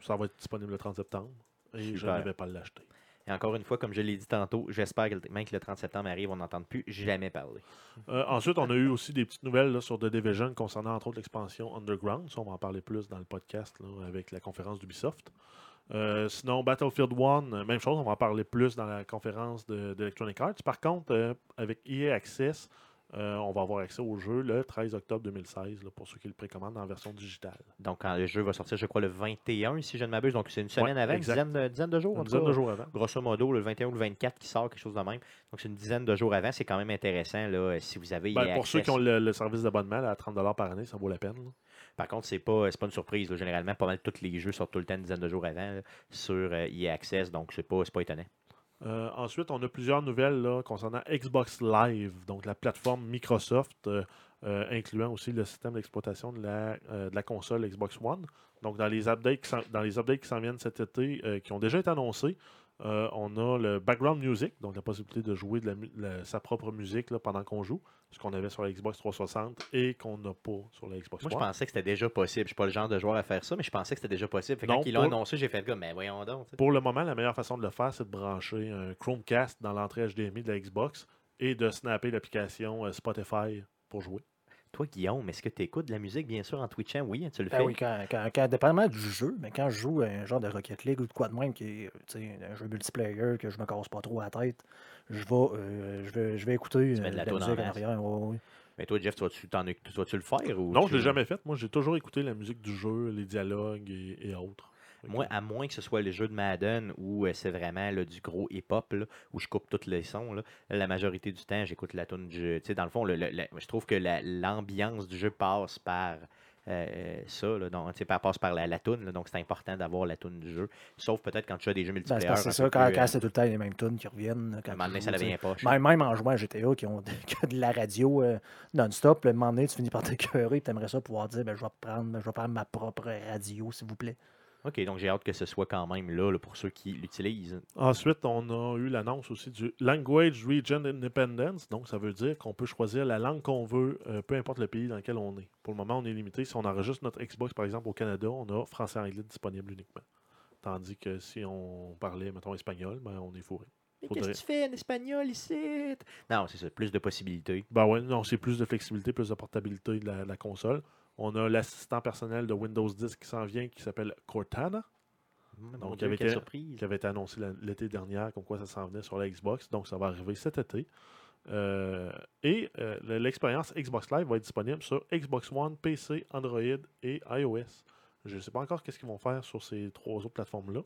ça va être disponible le 30 septembre, et je Super. ne vais pas l'acheter. Et encore une fois, comme je l'ai dit tantôt, j'espère que même que le 30 septembre arrive, on n'entende plus jamais parler. Euh, ensuite, on a eu aussi des petites nouvelles sur The Division concernant entre autres l'expansion Underground. Ça, on va en parler plus dans le podcast avec la conférence d'Ubisoft. Euh, sinon, Battlefield 1, euh, même chose, on va en parler plus dans la conférence de- d'Electronic Arts. Par contre, avec EA Access, euh, on va avoir accès au jeu le 13 octobre 2016 là, pour ceux qui le précommandent en version digitale. Donc, quand le jeu va sortir, je crois, le 21, si je ne m'abuse. Donc, c'est une semaine Ouais, avant, une dizaine de, dizaine de jours. Une dizaine de jours avant. Grosso modo, le 21 ou le 24 qui sort, quelque chose de même. Donc, c'est une dizaine de jours avant. C'est quand même intéressant là, si vous avez Ben, pour ceux qui ont le, le service d'abonnement à 30$ par année, ça vaut la peine. là. Par contre, c'est pas, c'est pas une surprise. là. Généralement, pas mal tous les jeux sortent tout le temps une dizaine de jours avant là, sur euh, EA Access. Donc, c'est pas, c'est pas étonnant. Euh, ensuite, on a plusieurs nouvelles concernant Xbox Live, donc la plateforme Microsoft, euh, euh, incluant aussi le système d'exploitation de, la, console Xbox One. Donc, dans les updates qui s'en, dans les updates qui s'en viennent cet été, qui ont déjà été annoncés, euh, on a le background music, donc la possibilité de jouer de la sa propre musique là, pendant qu'on joue, ce qu'on avait sur la Xbox 360 et qu'on n'a pas sur la Xbox Moi, je pensais que c'était déjà possible. Je suis pas le genre de joueur à faire ça, mais je pensais que c'était déjà possible. Fait que Non, quand ils l'ont pour- annoncé, j'ai fait comme, mais voyons donc. Pour le moment, la meilleure façon de le faire, c'est de brancher un Chromecast dans l'entrée HDMI de la Xbox et de snapper l'application euh, Spotify pour jouer. Toi, Guillaume, est-ce que tu écoutes de la musique, bien sûr, en Twitchant? Oui, hein, tu le fais. Ah oui, quand, quand, quand- dépendamment du jeu, mais quand je joue à un genre de Rocket League ou de quoi de même, qui est tu sais, un jeu multiplayer, que je me casse pas trop la tête, je vais, euh, je vais, je vais écouter Tu mets euh, de la en musique en arrière. ouais, ouais. Mais toi, Jeff, tu vas-tu, t'en éc- tu vas-tu le faire ou Non, tu- je l'ai jamais fait. Moi, j'ai toujours écouté la musique du jeu, les dialogues et, et autres. Moi, à moins que ce soit les jeux de Madden où euh, c'est vraiment là, du gros hip-hop, là, où je coupe tous les sons, là, la majorité du temps, j'écoute la tune du jeu. Dans le fond, le- le- le- je trouve que la- l'ambiance du jeu passe par euh, ça, là, donc, passe par la, la tune, là, donc c'est important d'avoir la tune du jeu. Sauf peut-être quand tu as des jeux Ben, multiplayer. c'est ça, quand, plus, quand euh, c'est tout le temps les mêmes tunes qui reviennent. Quand un moment donné, ça devient. Même, même en jouant à GTA qui ont, de, la radio euh, non-stop, le moment donné, tu finis par t'écœurer et tu aimerais ça pouvoir dire ben, je, vais prendre, je vais prendre ma propre radio, s'il vous plaît. Ok, donc j'ai hâte que ce soit quand même là, là, pour ceux qui l'utilisent. Ensuite, on a eu l'annonce aussi du Language Region Independence. Donc, ça veut dire qu'on peut choisir la langue qu'on veut, euh, peu importe le pays dans lequel on est. Pour le moment, on est limité. Si on enregistre notre Xbox, par exemple, au Canada, on a français et anglais disponible uniquement. Tandis que si on parlait, mettons, espagnol, ben, on est fourré. Mais Faudrait- qu'est-ce que tu fais en espagnol ici? Non, c'est ça, plus de possibilités. Ben ouais, non, c'est plus de flexibilité, plus de portabilité de la, de la console. On a l'assistant personnel de Windows 10 qui s'en vient, qui s'appelle Cortana. Mon Donc, qui avait été annoncé l'été dernier, comme quoi ça s'en venait sur la Xbox. Donc, ça va arriver cet été. Euh, et euh, le- l'expérience Xbox Live va être disponible sur Xbox One, PC, Android et iOS. Je ne sais pas encore qu'est-ce qu'ils vont faire sur ces trois autres plateformes-là.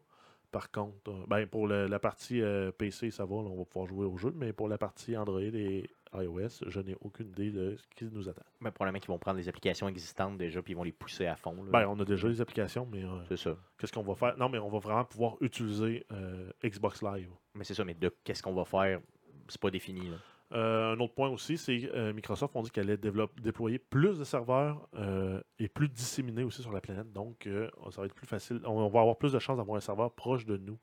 Par contre, euh, ben, pour le- la partie PC, ça va, là, on va pouvoir jouer au jeu. Mais pour la partie Android et iOS, je n'ai aucune idée de ce qui nous attend. Mais probablement qu'ils vont prendre les applications existantes déjà puis ils vont les pousser à fond. là. Ben, on a déjà les applications, mais euh, c'est ça. qu'est-ce qu'on va faire? Non, mais on va vraiment pouvoir utiliser euh, Xbox Live. Mais c'est ça, mais de qu'est-ce qu'on va faire, c'est pas défini. là. Euh, un autre point aussi, c'est euh, Microsoft ont dit qu'elle allait déployer plus de serveurs euh, et plus disséminés aussi sur la planète. Donc, ça va être plus facile. On va avoir plus de chances d'avoir un serveur proche de nous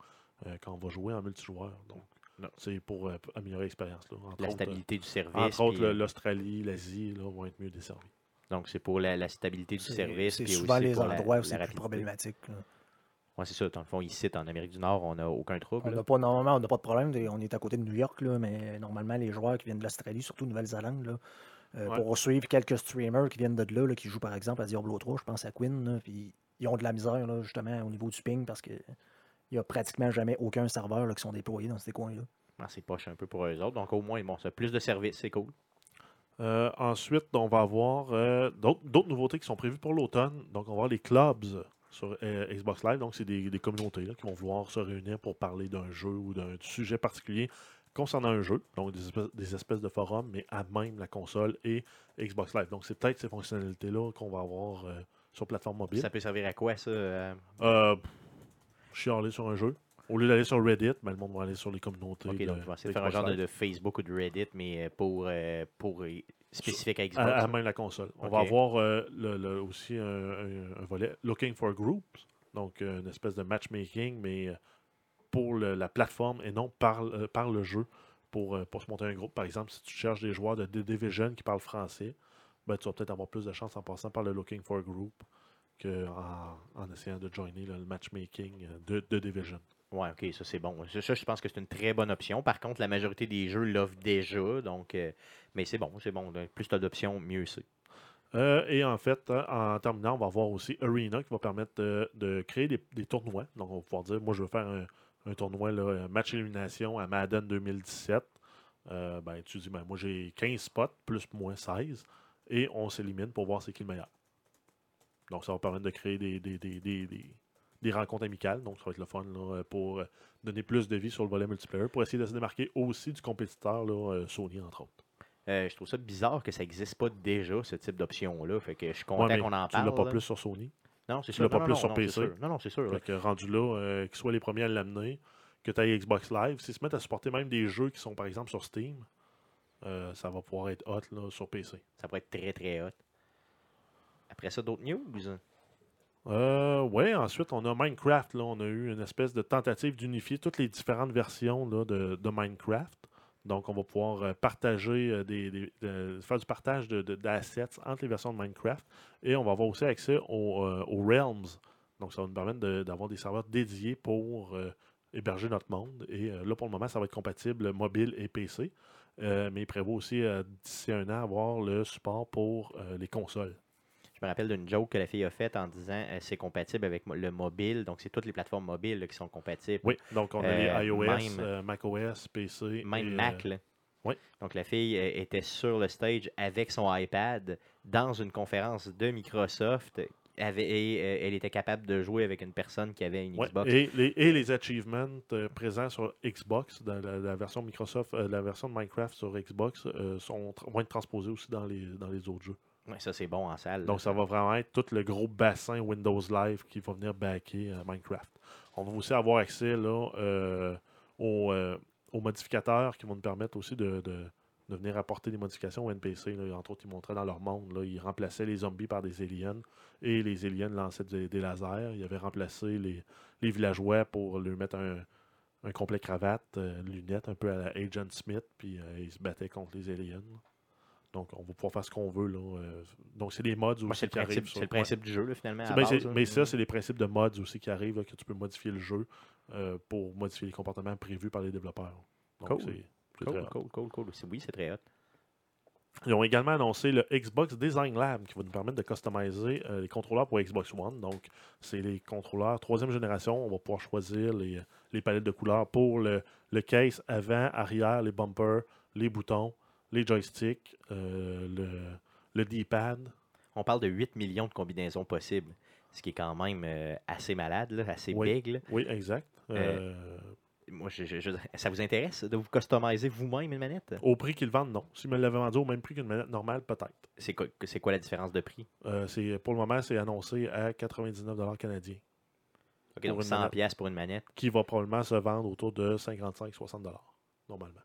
quand on va jouer en multijoueur. Donc, Non. c'est pour euh, améliorer l'expérience. La autres, stabilité du euh, service. entre autres, puis, euh, l'Australie, l'Asie là, vont être mieux desservis. donc, c'est pour la, la stabilité du service. c'est souvent aussi les pour la- endroits où la c'est plus problématique. Ouais, c'est ça. Dans le fond, ici, en Amérique du Nord, on n'a aucun trouble. On là. n'a pas, normalement, on n'a pas de problème. On est à côté de New York, là, mais normalement, les joueurs qui viennent de l'Australie, surtout Nouvelle-Zélande, euh, Ouais. pour suivre quelques streamers qui viennent de là, là, qui jouent par exemple à Diablo 3, je pense à Quinn, puis ils ont de la misère là, justement au niveau du ping parce que il n'y a pratiquement jamais aucun serveur là, qui sont déployés dans ces coins-là. Ah, c'est poche un peu pour eux autres. Donc, au moins, bon, ça a plus de services, c'est cool. Euh, ensuite, on va avoir euh, d'autres nouveautés qui sont prévues pour l'automne. Donc, on va avoir les clubs sur euh, Xbox Live. Donc, c'est des, des communautés là, qui vont vouloir se réunir pour parler d'un jeu ou d'un sujet particulier concernant un jeu. Donc, des espèces, des espèces de forums, mais à même la console et Xbox Live. Donc, c'est peut-être ces fonctionnalités-là qu'on va avoir euh, sur plateforme mobile. Ça peut servir à quoi, ça euh? Euh, chialer sur un jeu. Au lieu d'aller sur Reddit, ben, le monde va aller sur les communautés. Ok, donc, je vais essayer de faire un genre de, Facebook ou de Reddit, mais euh, pour, euh, pour euh, spécifique à Xbox. À, à même la console. On va avoir euh, le- le- aussi un, un- un volet Looking for Groups, donc une espèce de matchmaking, mais pour le- la plateforme et non par, par le jeu pour, pour se monter un groupe. Par exemple, si tu cherches des joueurs de The Division qui parlent français, ben, tu vas peut-être avoir plus de chance en passant par le Looking for Group qu'en en essayant de joiner là, le matchmaking euh, de, de Division. Ouais, ok, ça c'est bon. Ça, ça, je pense que c'est une très bonne option. Par contre, la majorité des jeux l'offrent déjà, donc. euh, mais c'est bon, c'est bon. Plus tu as d'options, mieux c'est. Euh, et en fait, euh, en terminant, on va avoir aussi Arena qui va permettre de, de créer des, des tournois. Donc, on va pouvoir dire, moi, je veux faire un, un tournoi, là, match élimination à Madden 2017. Euh, ben, tu dis, ben, moi, j'ai 15 spots, plus moins 16, et on s'élimine pour voir c'est qui le meilleur. Donc, ça va permettre de créer des, des, des, des, des- des rencontres amicales. Donc, ça va être le fun là, pour euh, donner plus de vie sur le volet multiplayer, pour essayer de se démarquer aussi du compétiteur là, euh, Sony, entre autres. Euh, je trouve ça bizarre que ça n'existe pas déjà, ce type d'option-là. Fait que je suis Ouais, content mais qu'on en tu parle. l'as pas là. plus sur Sony. Non, c'est tu sûr. l'as pas non, plus non, sur non, PC. sûr. Non, non, c'est sûr. Fait que rendu là, euh, qu'ils soient les premiers à l'amener, que tu ailles Xbox Live, s'ils se mettent à supporter même des jeux qui sont par exemple sur Steam, euh, ça va pouvoir être hot là, sur PC. Ça pourrait être très, très hot. Après ça, d'autres news? Euh, ouais, ensuite on a Minecraft. Là, on a eu une espèce de tentative d'unifier toutes les différentes versions de, Minecraft. Donc on va pouvoir euh, partager euh, des, des- de- faire du partage d'assets entre les versions de Minecraft. Et on va avoir aussi accès aux, Realms. Donc ça va nous permettre d'avoir des serveurs dédiés pour héberger notre monde. Et là pour le moment, ça va être compatible mobile et PC. Mais il prévoit aussi d'ici un an avoir le support pour les consoles. Je me rappelle d'une joke que la fille a faite en disant euh, c'est compatible avec le mobile. Donc, c'est toutes les plateformes mobiles là, qui sont compatibles. Oui, donc on a Euh, les iOS, même- euh, macOS, PC. Même et, Mac. euh, là. oui. Donc, la fille était sur le stage avec son iPad dans une conférence de Microsoft. Avait, et euh, elle était capable de jouer avec une personne qui avait une ouais, Xbox. Et, les, et les achievements euh, présents sur Xbox, dans la, la version Microsoft, euh, la version de Minecraft sur Xbox, sont, vont être transposés aussi dans les, dans les autres jeux. Ouais, ça, c'est bon en salle. Donc ça va vraiment être tout le gros bassin Windows Live qui va venir backer euh, Minecraft. On va aussi avoir accès là, euh, aux, euh, aux modificateurs qui vont nous permettre aussi de, de- de venir apporter des modifications au NPC. là. Entre autres, ils montraient dans leur monde, là, ils remplaçaient les zombies par des aliens et les aliens lançaient des, des lasers. Ils avaient remplacé les, les villageois pour leur mettre un, un complet cravate, lunettes, un peu à la Agent Smith, puis ils se battaient contre les aliens. Donc, on va pouvoir faire ce qu'on veut. Là. euh. Donc, c'est des mods aussi c'est le qui arrivent. principe, sur- c'est le principe du jeu, là, finalement. à base, mais ça, c'est les principes de mods aussi qui arrivent, là, que tu peux modifier le jeu euh, pour modifier les comportements prévus par les développeurs. Donc, Cool. c'est- Cool, cool, cool, Oui, c'est très hot. Ils ont également annoncé le Xbox Design Lab qui va nous permettre de customiser euh, les contrôleurs pour Xbox One. Donc, c'est les contrôleurs troisième génération. On va pouvoir choisir les, les palettes de couleurs pour le, le case avant, arrière, les bumpers, les boutons, les joysticks, euh, le, le D-pad. On parle de 8 millions de combinaisons possibles, ce qui est quand même euh, assez malade, là, assez Oui. big. là. Oui, exact. Euh, Moi, je- je- je- ça vous intéresse de vous customiser vous-même une manette? au prix qu'ils vendent, non. S'ils me l'avaient vendu au même prix qu'une manette normale, peut-être. C'est quoi, c'est quoi la différence de prix? C'est, pour le moment, c'est annoncé à 99 canadiens, OK, donc une 100 manette. pièces pour une manette, qui va probablement se vendre autour de 55-60 normalement.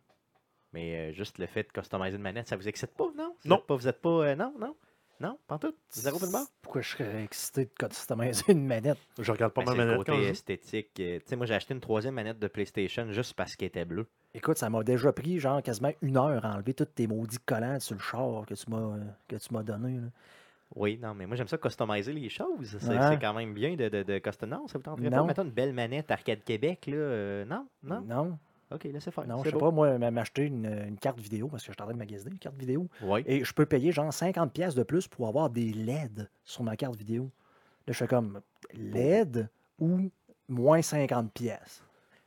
Mais euh, juste le fait de customiser une manette, ça vous excite pas, non? Vous Non. êtes pas, vous êtes pas, euh, non, non, non, pas tout, zéro le bord? Pourquoi je serais excité de customiser une manette? Je regarde pas Ben, ma c'est le manette côté quand esthétique. euh, Tu sais, moi, j'ai acheté une troisième manette de PlayStation juste parce qu'elle était bleue. Écoute, ça m'a déjà pris genre quasiment une heure à enlever tous tes maudits collants sur le char que tu m'as que tu m'as donné. là. Oui, non, mais moi, j'aime ça customiser les choses. C'est Ouais. quand même bien de, de, de custom- Non, ça vous tenterait pas de mettre une belle manette Arcade Québec, là? euh, non, non? Non, OK, laissez faire. non, je sais beau. pas, moi, m'acheter une, une carte vidéo parce que je suis en train de magasiner une carte vidéo. Oui. Et je peux payer genre 50$ pièces de plus pour avoir des LED sur ma carte vidéo. Là, je fais comme LED ou moins 50$. pièces.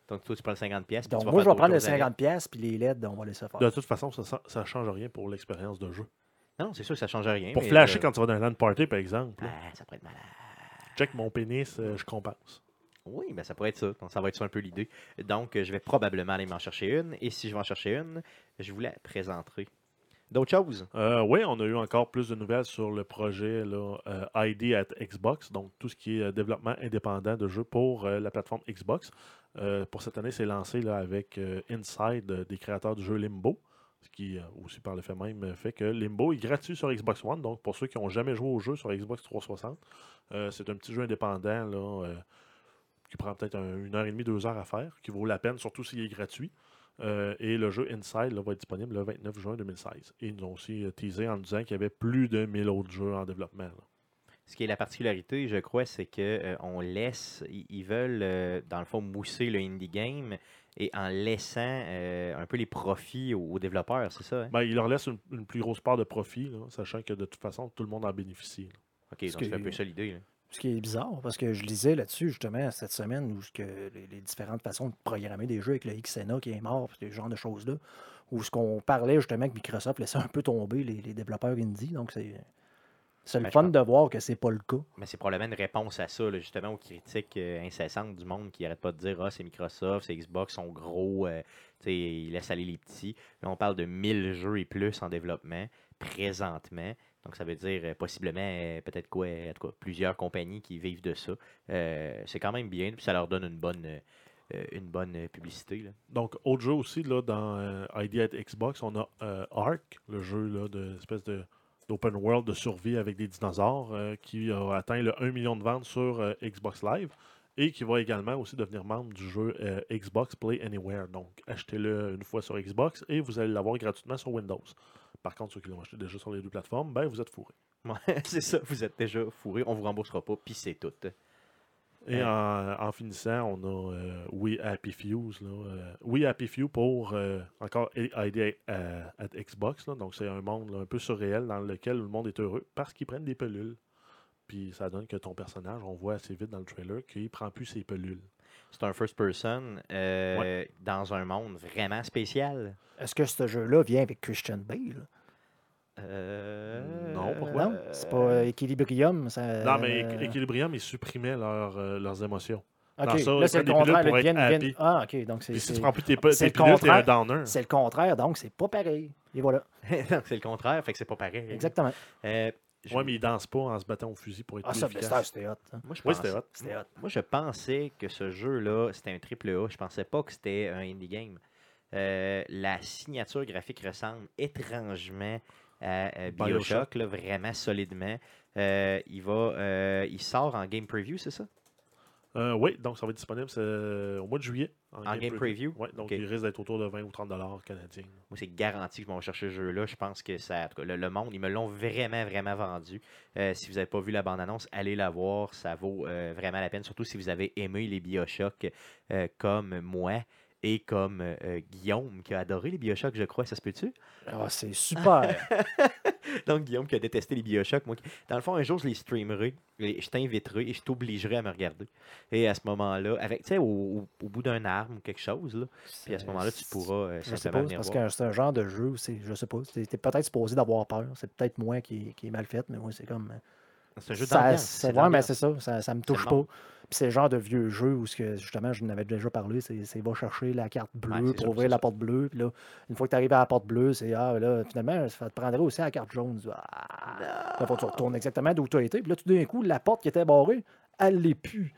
Donc, toi, tu prends le 50 pièces. Donc, moi, je vais prendre le 50$, pièces, puis les LED, on va laisser faire. De toute façon, ça ne change rien pour l'expérience de jeu. Non, c'est sûr que ça change rien. Pour mais, flasher euh, quand tu vas dans un LAN party, par exemple, ah, ça pourrait être malade. check mon pénis, euh, je compense. Oui, ben ça pourrait être ça. Ça va être ça un peu l'idée. Donc, je vais probablement aller m'en chercher une. Et si je vais en chercher une, je vous la présenterai. D'autres choses? Euh, oui, on a eu encore plus de nouvelles sur le projet euh, ID at Xbox, donc tout ce qui est euh, développement indépendant de jeux pour la plateforme Xbox. Pour cette année, c'est lancé avec Inside des créateurs du jeu Limbo, ce qui aussi par le fait même fait que Limbo est gratuit sur Xbox One, donc pour ceux qui n'ont jamais joué au jeu sur Xbox 360, euh, c'est un petit jeu indépendant là, qui prend peut-être un- une heure et demie, deux heures à faire, qui vaut la peine, surtout s'il est gratuit. Euh, et le jeu Inside là, va être disponible le 29 juin 2016. Et ils nous ont aussi euh, teasé en nous disant qu'il y avait plus de 1000 autres jeux en développement. là. Ce qui est la particularité, je crois, c'est qu'on laisse, ils ils veulent, euh, dans le fond, mousser le indie game et en laissant euh, un peu les profits aux, aux développeurs, c'est ça? hein? Ben, il leur laisse une, une plus grosse part de profit, là, sachant que de toute façon, tout le monde en bénéficie. là. OK, ce donc c'est un peu ça l'idée. Ce qui est bizarre, parce que je lisais là-dessus justement cette semaine où ce que les, les différentes façons de programmer des jeux avec le XNA qui est mort, ce genre de choses-là, où ce qu'on parlait justement que Microsoft laissait un peu tomber les, les développeurs indie. Donc c'est c'est le Ben, fun de voir que c'est pas le cas. Mais c'est probablement une réponse à ça, là, justement, aux critiques euh, incessantes du monde qui n'arrête pas de dire Ah, c'est Microsoft, c'est Xbox, sont gros, euh, tu sais, ils laissent aller les petits. Là, on parle de 1000 jeux et plus en développement présentement. Donc, ça veut dire euh, possiblement, euh, peut-être quoi, plusieurs compagnies qui vivent de ça. Euh, c'est quand même bien, puis ça leur donne une bonne, une bonne publicité. Là. Donc, autre jeu aussi, là, dans ID at Xbox, on a Ark, le jeu là, d'open world de survie avec des dinosaures qui a atteint le 1 million de ventes sur Xbox Live et qui va également aussi devenir membre du jeu Xbox Play Anywhere. Donc, achetez-le une fois sur Xbox et vous allez l'avoir gratuitement sur Windows. Par contre, ceux qui l'ont acheté déjà sur les deux plateformes, ben vous êtes fourrés. [laughs] Ouais, c'est ça, vous êtes déjà fourré, on vous remboursera pas, puis c'est tout. Et Ouais. en, en finissant, on a euh, We Happy Fews. Là, euh, We Happy Few pour euh, encore ID à, à Xbox. Là, donc, c'est un monde là, un peu surréel dans lequel le monde est heureux parce qu'ils prennent des pelules. Puis ça donne que ton personnage, on voit assez vite dans le trailer qu'il prend plus ses pelules. C'est un first person euh, dans un monde vraiment spécial. Est-ce que ce jeu-là vient avec Christian Bale? Euh, Non, pourquoi? Non, c'est pas euh, Equilibrium. Ça, non, mais euh, Equ- Equilibrium, ils supprimaient leur, leurs émotions. ça, là, c'est le contraire. pour être happy. Ah, ok, donc c'est Puis si tu c'est- prends plus tes, pe- c'est tes le pilules, t'es un contraire. downer. c'est le contraire, donc c'est pas pareil. Et voilà, [laughs] c'est le contraire, fait que c'est pas pareil. exactement. Euh, Ouais, mais ils dansent pas en se battant au fusil pour être Ah, plus ça, efficace. c'était hot. hein. moi, je Oui, c'était hot. C'était hot. Moi, je pensais que ce jeu-là, c'était un triple A. Je pensais pas que c'était un indie game. Euh, la signature graphique ressemble étrangement à euh, Bioshock. Bioshock, là, vraiment solidement. Euh, il va, euh, il sort en game preview, c'est ça? Euh, oui, donc ça va être disponible au mois de juillet. En game preview? Oui, donc il risque d'être autour de 20 ou 30 dollars canadiens. Moi, c'est garanti que je vais chercher ce jeu-là. Je pense que ça. En tout cas, le, le monde, ils me l'ont vraiment, vraiment vendu. Euh, si vous n'avez pas vu la bande-annonce, allez la voir. Ça vaut euh, vraiment la peine. Surtout si vous avez aimé les Bioshock euh, comme moi et comme euh, Guillaume qui a adoré les Bioshock, je crois. Ça se peut-tu? Ah, c'est super. [laughs] Donc, Guillaume qui a détesté les Bioshock. Moi, qui- dans le fond, un jour, je les streamerai. Et je t'inviterai et je t'obligerai à me regarder. Et à ce moment-là, avec, tu sais, au, bout d'un arme ou quelque chose, là, puis à ce moment-là, tu pourras euh, Je venir parce voir. que c'est un genre de jeu où c'est, je sais pas, t'es peut-être supposé d'avoir peur. C'est peut-être moi qui, qui est mal fait, mais moi, c'est comme. C'est un jeu ça, d'ambiance. ouais, mais c'est ça, ça, ça me touche pas. Puis c'est le genre de vieux jeu où, ce que, justement, je n'avais déjà parlé, c'est, c'est va chercher la carte bleue c'est pour sûr, ouvrir la ça. porte bleue. Puis là, une fois que tu arrives à la porte bleue, c'est ah, là, finalement, ça te prendrait aussi la carte jaune. Tu dis, Ah, là, faut que tu retournes exactement d'où tu as été. Puis là, tout d'un coup, la porte qui était barrée, elle l'est plus.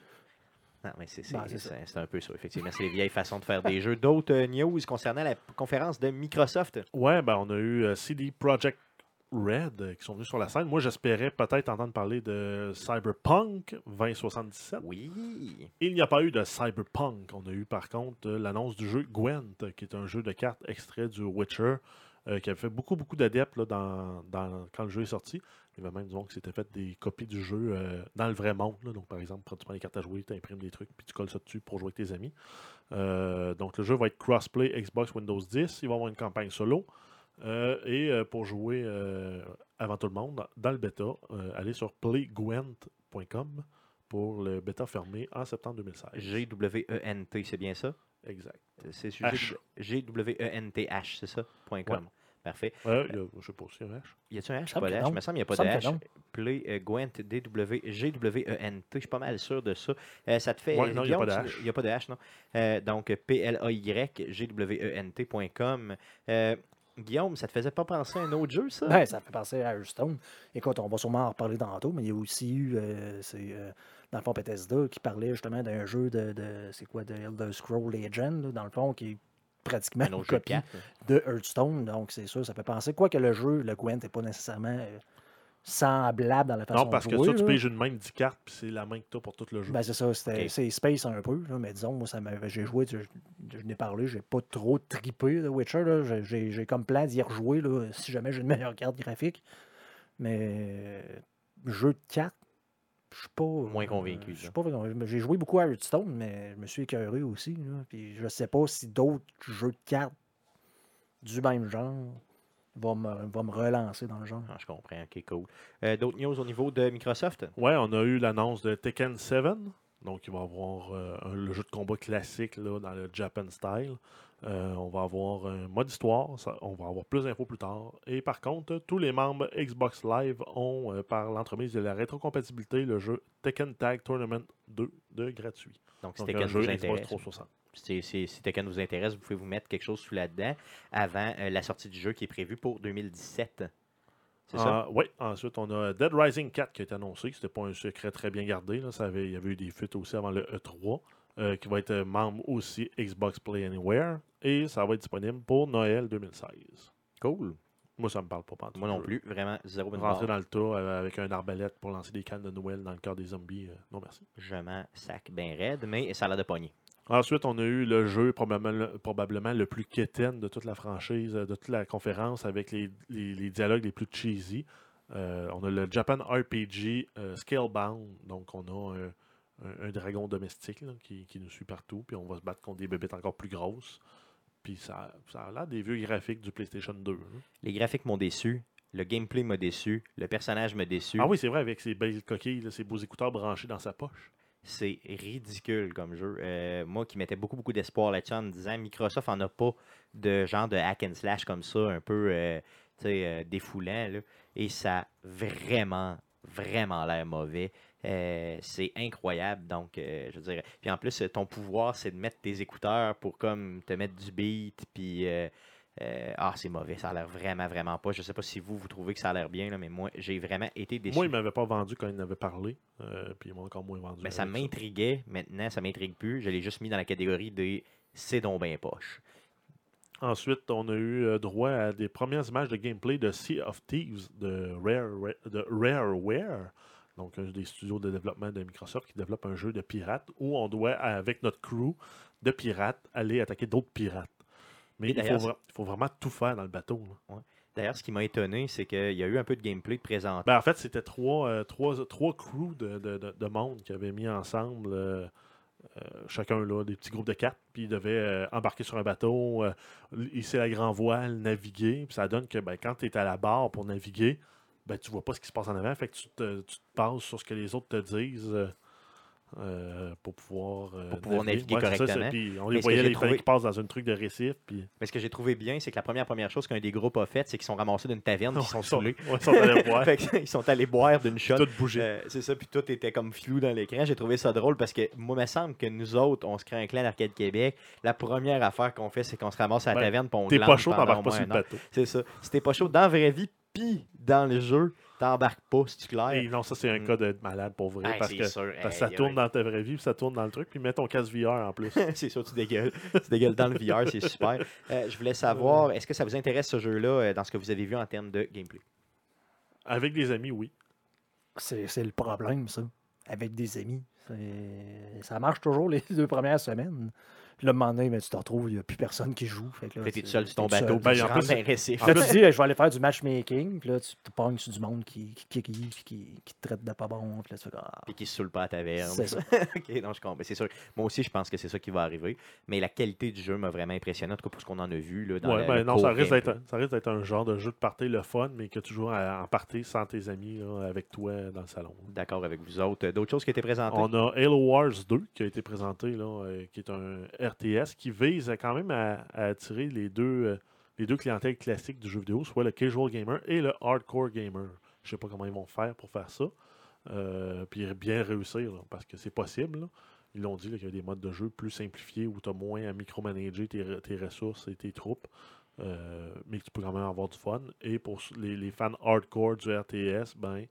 Non, mais c'est c'est- Ben, un peu ça, effectivement. C'est les vieilles façons de faire des jeux. D'autres euh, news concernant la conférence de Microsoft. Ouais, ben on a eu euh, CD Projekt Red euh, qui sont venus sur la scène. Moi, j'espérais peut-être entendre parler de Cyberpunk 2077. Oui. Il n'y a pas eu de Cyberpunk. On a eu par contre euh, l'annonce du jeu Gwent, qui est un jeu de cartes extrait du Witcher, euh, qui avait fait beaucoup, beaucoup d'adeptes dans, dans- quand le jeu est sorti. Il y avait même du monde qui s'était fait des copies du jeu euh, dans le vrai monde. là. Donc, par exemple, tu prends les cartes à jouer, tu imprimes des trucs, puis tu colles ça dessus pour jouer avec tes amis. Euh, donc, le jeu va être crossplay Xbox Windows 10. Il va y avoir une campagne solo. Euh, et euh, pour jouer euh, avant tout le monde, dans le bêta, euh, allez sur playgwent.com pour le bêta fermé en septembre 2016. G-W-E-N-T, c'est bien ça? Exact. C'est H. G-W-E-N-T-H, c'est ça? Point .com. Parfait. Euh, il y a- je sais pas a un H? Y a-tu un H? Pas d'H? non. Il me semble qu'il n'y a pas me de que H. Play euh, Gwent D-W G-W-E-N-T. Je suis pas mal sûr de ça. Euh, ça te fait. Ouais, non, il y a pas de H. Il n'y a pas de H, non? Euh, donc, P-L-A-Y G-W-E-N-T.com. Euh, Guillaume, ça te faisait pas penser à un autre jeu, ça? Ben, ça fait penser à Hearthstone. Écoute, on va sûrement en reparler tantôt, mais il y a aussi eu, euh, c'est, euh, dans le fond, Bethesda qui parlait justement d'un jeu de, de- c'est quoi, de Elder Scroll Legend, là, dans le fond, qui est pratiquement un une autre jeu de copie de Hearthstone. Donc, c'est sûr, ça fait penser. Quoi que le jeu, le Gwent, n'est pas nécessairement euh, semblable dans la façon Non, parce de que ça, tu piges une main de 10 cartes, puis c'est la main que tu as pour tout le jeu. Ben, c'est ça, c'est Space un peu, là, mais disons, moi, ça m'avait, j'ai joué, je, je n'ai parlé, j'ai pas trop tripé de Witcher, j'ai, comme plan d'y rejouer, là, si jamais j'ai une meilleure carte graphique, mais jeu de cartes, je suis pas. Moins euh, convaincu, je suis pas convaincu. J'ai joué beaucoup à Hearthstone, mais je me suis écœuré aussi. là, Puis je sais pas si d'autres jeux de cartes du même genre vont me, relancer dans le genre. Ah, je comprends, ok, cool. Euh, D'autres news au niveau de Microsoft? Ouais, on a eu l'annonce de Tekken 7. Donc, il va y avoir euh, un- le jeu de combat classique là, dans le Japan style. Euh, on va avoir un mode histoire. ça- on va avoir plus d'infos plus tard. Et par contre, tous les membres Xbox Live ont, euh, par l'entremise de la rétrocompatibilité, le jeu Tekken Tag Tournament 2 de gratuit. Donc, Tekken un jeu Xbox intéresse, 360. Si, Tekken vous intéresse, vous pouvez vous mettre quelque chose sous là-dedans avant euh, la sortie du jeu qui est prévue pour 2017. C'est ça? oui, ensuite, on a Dead Rising 4 qui a été annoncé. C'était pas un secret très bien gardé. Là. Ça avait, il y avait eu des fuites aussi avant le E3, euh, qui va être membre aussi Xbox Play Anywhere. Et ça va être disponible pour Noël 2016. Cool. Moi, ça me parle pas pantoute. Moi non plus, vraiment zéro Rentrer dans le tas euh, avec un arbalète pour lancer des cannes de Noël dans le cœur des zombies. euh, non, merci. Je m'en sac bien raide, mais ça a l'air de pogner. Ensuite, on a eu le jeu probablement, probablement le plus quétaine de toute la franchise, euh, de toute la conférence, avec les, les- les dialogues les plus cheesy. Euh, on a le Japan RPG euh, Scalebound. Donc, on a un, un- un dragon domestique là, qui, qui nous suit partout. Puis, on va se battre contre des bébêtes encore plus grosses. Puis, ça, ça a l'air des vieux graphiques du PlayStation 2. hein. Les graphiques m'ont déçu, le gameplay m'a déçu, le personnage m'a déçu. Ah oui, c'est vrai, avec ses belles coquilles, là, ses beaux écouteurs branchés dans sa poche. C'est ridicule comme jeu. Euh, moi qui mettais beaucoup, beaucoup d'espoir là-dessus en me disant Microsoft en a pas de genre de hack and slash comme ça, un peu euh, euh, défoulant. Et ça a vraiment, vraiment l'air mauvais. C'est incroyable. Donc, je veux. Puis en plus, ton pouvoir, c'est de mettre tes écouteurs pour comme te mettre du beat. Puis. Euh, ah, c'est mauvais, ça a l'air vraiment, vraiment pas. Je sais pas si vous, vous trouvez que ça a l'air bien, là, mais moi, j'ai vraiment été déçu. Moi, il ne m'avait pas vendu quand il en avait parlé. euh, puis, il m'a encore moins vendu. Mais ça m'intriguait. Maintenant, ça m'intrigue plus. Je l'ai juste mis dans la catégorie des c'est donc ben poche. Ensuite, on a eu euh, droit à des premières images de gameplay de Sea of Thieves de, Rare, de Rareware, donc un des studios de développement de Microsoft qui développe un jeu de pirates où on doit, avec notre crew de pirates, aller attaquer d'autres pirates. Mais il faut, d'ailleurs, vra- il faut vraiment tout faire dans le bateau. D'ailleurs, ce qui m'a étonné, c'est qu'il y a eu un peu de gameplay de présenté. Ben, en fait, c'était trois, euh, trois, trois crews de, de, de- de monde qui avaient mis ensemble, euh, euh, chacun là, des petits groupes de quatre, puis ils devaient euh, embarquer sur un bateau, euh, hisser la grand voile, naviguer. Puis ça donne que ben, quand tu es à la barre pour naviguer, ben, tu vois pas ce qui se passe en avant, fait que tu te, tu te bases sur ce que les autres te disent. Euh, pour pouvoir, euh, Pour pouvoir naviguer Ouais, c'est ça, correctement. puis on les voyait, fallait trouvé- qu'ils passent dans un truc de récif. Puis... Mais ce que j'ai trouvé bien, c'est que la première première chose qu'un des groupes a fait, c'est qu'ils sont ramassés d'une taverne, [laughs] ils sont saoulés. ouais, ils sont allés [laughs] que, ils sont allés boire d'une shot. tout bouger. Euh, c'est ça, puis tout était comme flou dans l'écran. J'ai trouvé ça drôle parce que moi, il me semble que nous autres, on se crée un clan d'Arcade Québec. La première affaire qu'on fait, c'est qu'on se ramasse à la Ben, taverne puis on T'es pas chaud, t'embarques pas sur le bateau. C'est ça. Si t'es pas chaud dans la vraie vie, puis dans le jeu, t'embarques pas, c'est clair. Et non, ça, c'est un Mm. cas de malade pour vrai. Hey, parce que sûr. Parce que ça tourne dans ta vraie vie, puis ça tourne dans le truc, puis mets ton casque VR en plus. [laughs] c'est ça, tu dégueules. Tu dégueules dans le VR, c'est super. Euh, je voulais savoir, est-ce que ça vous intéresse ce jeu-là euh, dans ce que vous avez vu en termes de gameplay? Avec des amis, oui. C'est c'est le problème, ça. Avec des amis. Ça marche toujours les [laughs] deux premières semaines. Puis là, un moment donné, ben, tu te retrouves, il n'y a plus personne qui joue. Fait que là, Fait que t'es seul sur ton bateau, Ben, en plus, récif. Là, tu te dis, je vais aller faire du matchmaking. Puis là, tu te pognes sur du monde qui, qui, qui, qui, qui- qui te traite de pas bon. Puis là, tu fais comme, ah, Puis qui se saoule pas à la taverne. C'est ça. [laughs] ok, non, je comprends. Mais C'est sûr. Moi aussi, je pense que c'est ça qui va arriver. Mais la qualité du jeu m'a vraiment impressionné, en tout cas pour ce qu'on en a vu. Là, dans Ouais, le- ben non, ça risque, d'être, ça risque d'être un genre de jeu de party le fun, mais que tu joues à- en party sans tes amis, là, avec toi dans le salon. D'accord avec vous autres. D'autres choses qui étaient présentées? On a Halo Wars 2 qui a été présenté, là, euh, qui est un RTS qui vise quand même à, attirer les deux, euh, les deux clientèles classiques du jeu vidéo, soit le casual gamer et le hardcore gamer. Je sais pas comment ils vont faire pour faire ça. Euh, puis bien réussir, parce que c'est possible. Ils l'ont dit qu'il y a des modes de jeu plus simplifiés où tu as moins à micromanager tes, tes ressources et tes troupes. euh, mais que tu peux quand même avoir du fun. Et pour les, les fans hardcore du RTS, ben,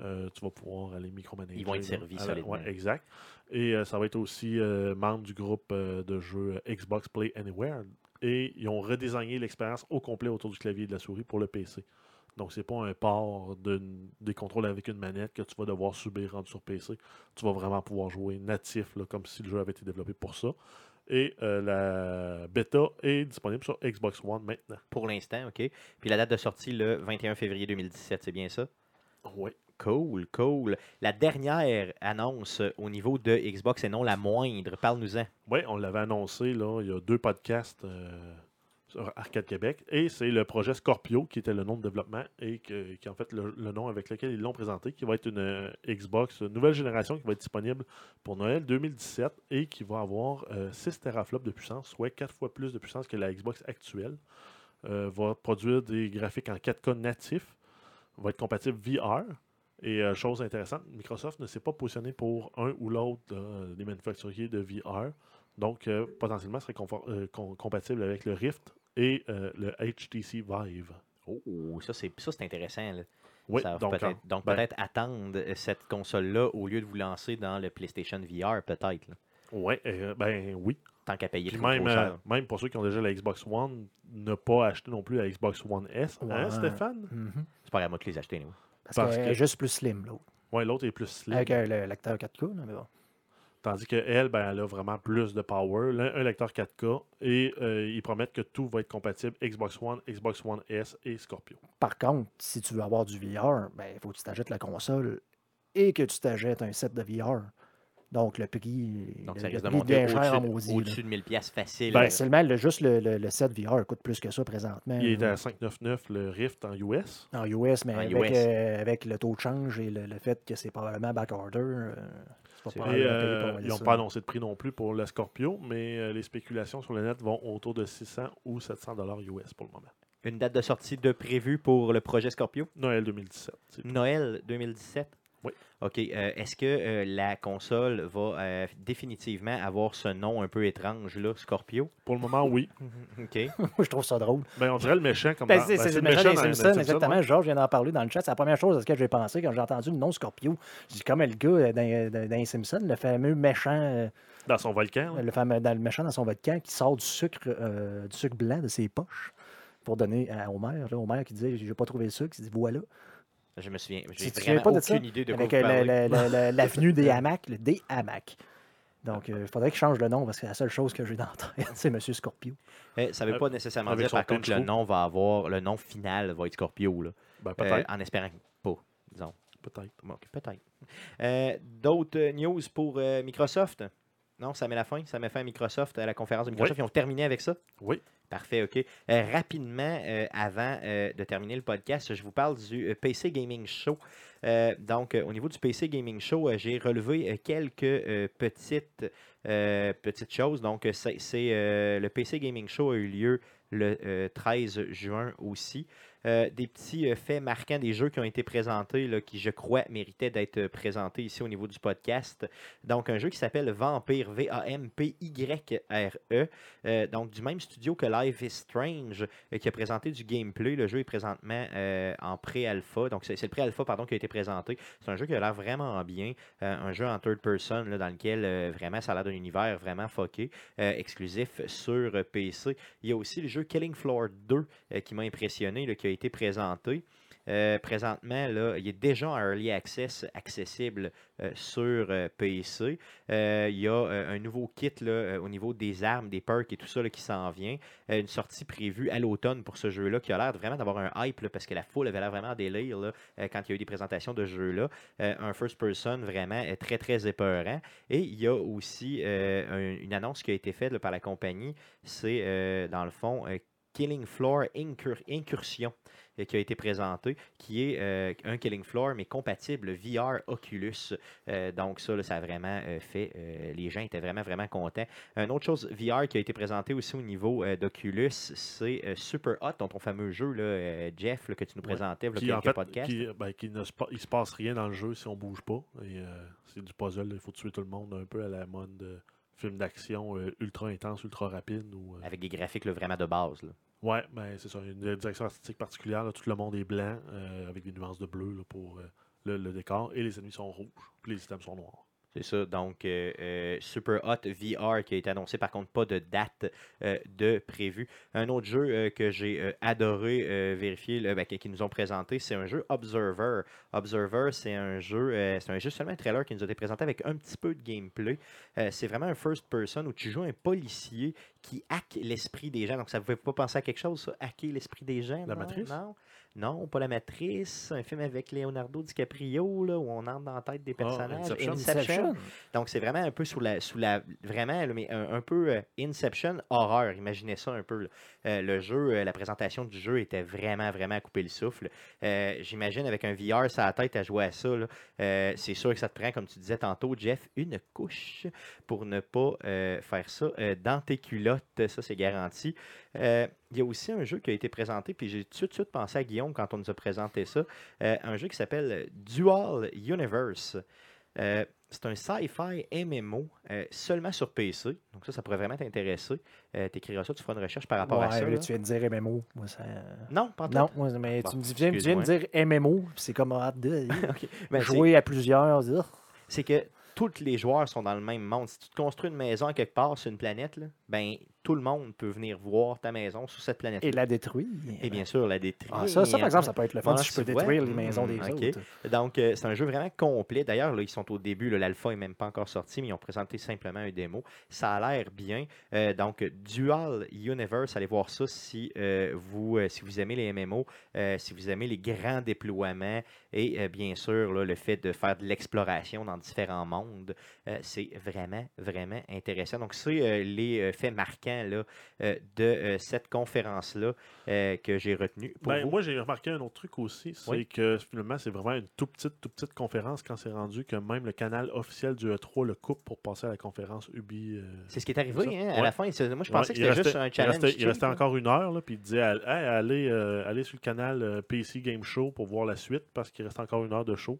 euh, tu vas pouvoir aller micromanager. Ils vont être servis solidement. ouais, exact. Et euh, ça va être aussi euh, membre du groupe de jeux Xbox Play Anywhere. Et ils ont redesigné l'expérience au complet autour du clavier et de la souris pour le PC. Donc, c'est pas un port de, des contrôles avec une manette que tu vas devoir subir rendu sur PC. Tu vas vraiment pouvoir jouer natif, là, comme si le jeu avait été développé pour ça. Et euh, la bêta est disponible sur Xbox One maintenant. Pour l'instant, OK. Puis la date de sortie, le 21 février 2017, c'est bien ça? Oui. Cool, cool. La dernière annonce euh, au niveau de Xbox et non la moindre, parle-nous-en. Oui, on l'avait annoncé là, il y a deux podcasts euh, sur Arcade Québec. Et c'est le projet Scorpio qui était le nom de développement et qui est en fait le, nom avec lequel ils l'ont présenté, qui va être une euh, Xbox nouvelle génération qui va être disponible pour Noël 2017 et qui va avoir euh, 6 teraflops de puissance, soit 4 fois plus de puissance que la Xbox actuelle. Va produire des graphiques en 4K natifs, va être compatible VR. Et euh, chose intéressante, Microsoft ne s'est pas positionné pour un ou l'autre euh, des manufacturiers de VR. Donc, euh, potentiellement, serait confort- euh, com- compatible avec le Rift et euh, le HTC Vive. Oh, ça c'est ça c'est intéressant. là. Oui, Ça va donc, peut-être, ben, peut-être attendre cette console-là au lieu de vous lancer dans le PlayStation VR, peut-être. ouais, euh, ben oui. Tant qu'à payer Puis même, trop euh, cher. même pour ceux qui ont déjà la Xbox One, ne pas acheter non plus la Xbox One S. Hein. Stéphane? Mhm. C'est pas à moi de les acheter, nous. Parce, Parce qu'elle que- est juste plus slim, l'autre. Oui, l'autre est plus slim. Avec euh, le lecteur 4K, là, mais bon. Tandis qu'elle, ben, elle a vraiment plus de power. Là, un lecteur 4K. Et euh, ils promettent que tout va être compatible Xbox One, Xbox One S et Scorpio. Par contre, si tu veux avoir du VR, ben, il faut que tu t'achètes la console et que tu t'achètes un set de VR. Donc, le prix, Donc le, ça le risque de prix monter bien cher en au-dessus, maudit. là. au-dessus de 1000 pièces facile. Ben, seulement, le, juste le, le- le set VR coûte plus que ça présentement. Il est à 599 le Rift en US. En US, mais En avec, US. euh, avec le taux de change et le, le fait que c'est probablement backorder, euh. Et euh, ils n'ont pas annoncé de prix non plus pour le Scorpio, mais euh, les spéculations sur le net vont autour de 600 ou 700 dollars US pour le moment. Une date de sortie de prévue pour le projet Scorpio? Noël 2017. c'est tout. Noël 2017 Oui. OK. euh, Est-ce que euh, la console va euh, définitivement avoir ce nom un peu étrange, là, Scorpio? Pour le moment, oui. [laughs] OK. [laughs] Je trouve ça drôle. Ben, on dirait le méchant comme Ben, c'est ben, c'est c'est le le méchant dans Simpsons, exactement. ouais. Georges vient d'en parler dans le chat. C'est la première chose à ce que j'ai pensé quand j'ai entendu le nom Scorpio. Je dis comme le gars euh, dans, les Simpsons, le fameux méchant, euh, Dans son volcan. le fameux dans le méchant dans son volcan qui sort du sucre, euh, du sucre blanc de ses poches pour donner à Homer. Là, Homer qui disait J'ai pas trouvé le sucre. Il dit Voilà. Je me souviens. J'ai souviens vraiment pas de ça? aucune idée de quoi Avec vous euh, l'avenue des [laughs] hamacs, le des hamacs. Donc, il faudrait qu'il change le nom parce que la seule chose que j'ai dans tête, [laughs] c'est Monsieur Scorpio. Eh, ça ne veut Euh, pas nécessairement avec dire, par contre, que le nom va avoir, le nom final va être Scorpio, là. Ben, Euh, peut-être. en espérant que pas, disons. peut-être. Bon, peut-être. Euh, D'autres euh, news pour euh, Microsoft? Non, ça met la fin. Ça met fin à Microsoft, à la conférence de Microsoft. Ils ont terminé avec ça? Oui. Parfait, OK. Euh, rapidement, euh, avant euh, de terminer le podcast, je vous parle du PC Gaming Show. Donc, au niveau du PC Gaming Show, j'ai relevé quelques petites, petites choses. Donc, c'est le PC Gaming Show a eu lieu le euh, 13 juin aussi. Euh, des petits euh, faits marquants des jeux qui ont été présentés, là, qui je crois méritaient d'être euh, présentés ici au niveau du podcast. Donc, un jeu qui s'appelle Vampire, V-A-M-P-Y-R-E. Donc, du même studio que Life is Strange, qui a présenté du gameplay. Le jeu est présentement en pré-alpha. Donc, c'est le pré-alpha pardon, qui a été présenté. C'est un jeu qui a l'air vraiment bien. Un jeu en third person dans lequel vraiment ça a l'air d'un univers vraiment euh, exclusif sur PC. Il y a aussi le jeu Killing Floor 2 euh, qui m'a impressionné, qui a été présenté. Euh, présentement, là, il est déjà en early access accessible euh, sur euh, PC. Il y a un nouveau kit là, au niveau des armes, des perks et tout ça là, qui s'en vient. Une sortie prévue à l'automne pour ce jeu-là qui a l'air vraiment d'avoir un hype parce que la foule avait l'air vraiment en délire là, quand il y a eu des présentations de ce jeu-là. Un first person vraiment très très épeurant. Et il y a aussi un- une annonce qui a été faite par la compagnie. C'est dans le fond Killing Floor Incur- Incursion euh, qui a été présenté, qui est euh, un Killing Floor, mais compatible VR Oculus. Euh, donc ça, là, ça a vraiment euh, fait, les gens étaient vraiment, vraiment contents. Une autre chose VR qui a été présentée aussi au niveau d'Oculus, c'est Super Hot, dont ton fameux jeu, là, Jeff, là, que tu nous Ouais. présentais, là, Qui, en fait, podcasts. qui, ben, qui ne se, il se passe rien dans le jeu si on bouge pas. C'est du puzzle. Il faut tuer tout le monde un peu à la mode de film d'action euh, ultra intense, ultra rapide. Ou, euh, Avec des graphiques là, vraiment de base. là. Ouais, ben, c'est ça. Une direction artistique particulière. là. Tout le monde est blanc euh, avec des nuances de bleu là, pour euh, le, le décor. Et les ennemis sont rouges. Puis les items sont noirs. C'est ça. Donc, euh, euh, Super Hot VR qui a été annoncé, par contre, pas de date euh, de prévu. Un autre jeu que j'ai adoré vérifier, là, ben, qui nous ont présenté, c'est un jeu Observer. Observer, c'est un jeu, c'est un jeu seulement un trailer qui nous a été présenté avec un petit peu de gameplay. C'est vraiment un first person où tu joues un policier qui hack l'esprit des gens. Donc, ça ne vous fait pas penser à quelque chose, ça, hacker l'esprit des gens? La non? Matrice? Non? Non, pas la Matrice. Un film avec Leonardo DiCaprio, là, où on entre dans la tête des personnages. Inception. Inception. Donc, c'est vraiment un peu sous la. Sous la vraiment, là, mais un, un peu euh, Inception horreur. Imaginez ça un peu. Euh, le jeu, euh, la présentation du jeu était vraiment, vraiment à couper le souffle. Euh, J'imagine avec un VR sur la tête à jouer à ça. là, euh, c'est sûr que ça te prend, comme tu disais tantôt, Jeff, une couche pour ne pas euh, faire ça euh, dans tes culottes. Ça, c'est garanti. Il y a aussi un jeu qui a été présenté, puis j'ai tout de suite pensé à Guillaume quand on nous a présenté ça. Euh, un jeu qui s'appelle Dual Universe. Euh, c'est un sci-fi MMO euh, seulement sur PC. Donc ça, ça pourrait vraiment t'intéresser. Euh, tu écriras ça, tu feras une recherche par rapport à ça. là, là. tu viens de dire MMO. Moi, ça... Non, pas. Non, mais Bon, tu me dis, viens, tu viens de dire MMO, puis c'est comme hâte de. [laughs] Ben, c'est- jouer à plusieurs. c'est que tous les joueurs sont dans le même monde. Si tu te construis une maison à quelque part sur une planète, là, ben tout le monde peut venir voir ta maison sur cette planète. Et la détruire. Et bien sûr, la détruire. Ah, ça, ça, par exemple, ça peut être le fun si je peux détruire les maisons Hmm, des autres. Donc, euh, c'est un jeu vraiment complet. D'ailleurs, là, ils sont au début. là, L'alpha n'est même pas encore sorti, mais ils ont présenté simplement un démo. Ça a l'air bien. Euh, donc, Dual Universe, allez voir ça si, euh, vous, si vous aimez les MMO, si vous aimez les grands déploiements et bien sûr là, le fait de faire de l'exploration dans différents mondes. C'est vraiment, vraiment intéressant. Donc, c'est les faits marquants là, euh, de euh, cette conférence-là euh, que j'ai retenu pour Ben, vous. moi, j'ai remarqué un autre truc aussi, c'est Oui. que finalement, c'est vraiment une toute petite, toute petite conférence quand c'est rendu que même le canal officiel du E3 le coupe pour passer à la conférence Ubi. C'est ce qui est arrivé hein, à Ouais. la fin. Moi, je Ouais, pensais que c'était juste un il challenge. restait, il restait encore une heure, là, puis il disait Hey, allez, allez sur le canal PC Game Show pour voir la suite parce qu'il reste encore une heure de show.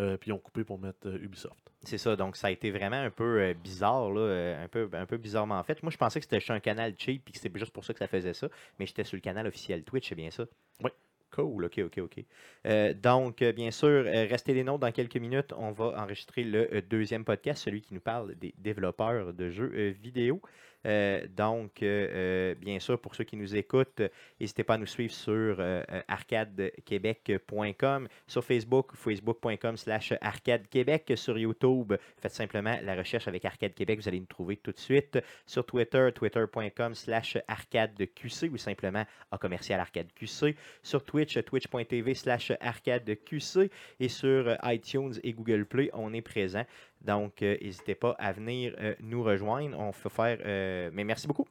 Euh, puis ils ont coupé pour mettre euh, Ubisoft. C'est ça, donc ça a été vraiment un peu euh, bizarre, là, un, peu, un peu bizarrement fait. Moi, je pensais que c'était juste un canal cheap et que c'était juste pour ça que ça faisait ça, mais j'étais sur le canal officiel Twitch, c'est bien ça? Oui. Cool, ok, ok, ok. Euh, donc, euh, bien sûr, euh, restez les nôtres dans quelques minutes. On va enregistrer le deuxième podcast, celui qui nous parle des développeurs de jeux vidéo. Euh, donc, euh, euh, bien sûr, pour ceux qui nous écoutent, n'hésitez pas à nous suivre sur arcadequebec.com, sur Facebook, facebook.com slash arcadequebec, sur YouTube, faites simplement la recherche avec Arcade Québec, vous allez nous trouver tout de suite, sur Twitter, twitter.com slash arcadeqc ou simplement à commercial arcadeqc, sur Twitch, twitch.tv slash arcadeqc. Et sur iTunes et Google Play, on est présent. Donc, euh, n'hésitez pas à venir euh, nous rejoindre. On fait faire. euh, mais merci beaucoup.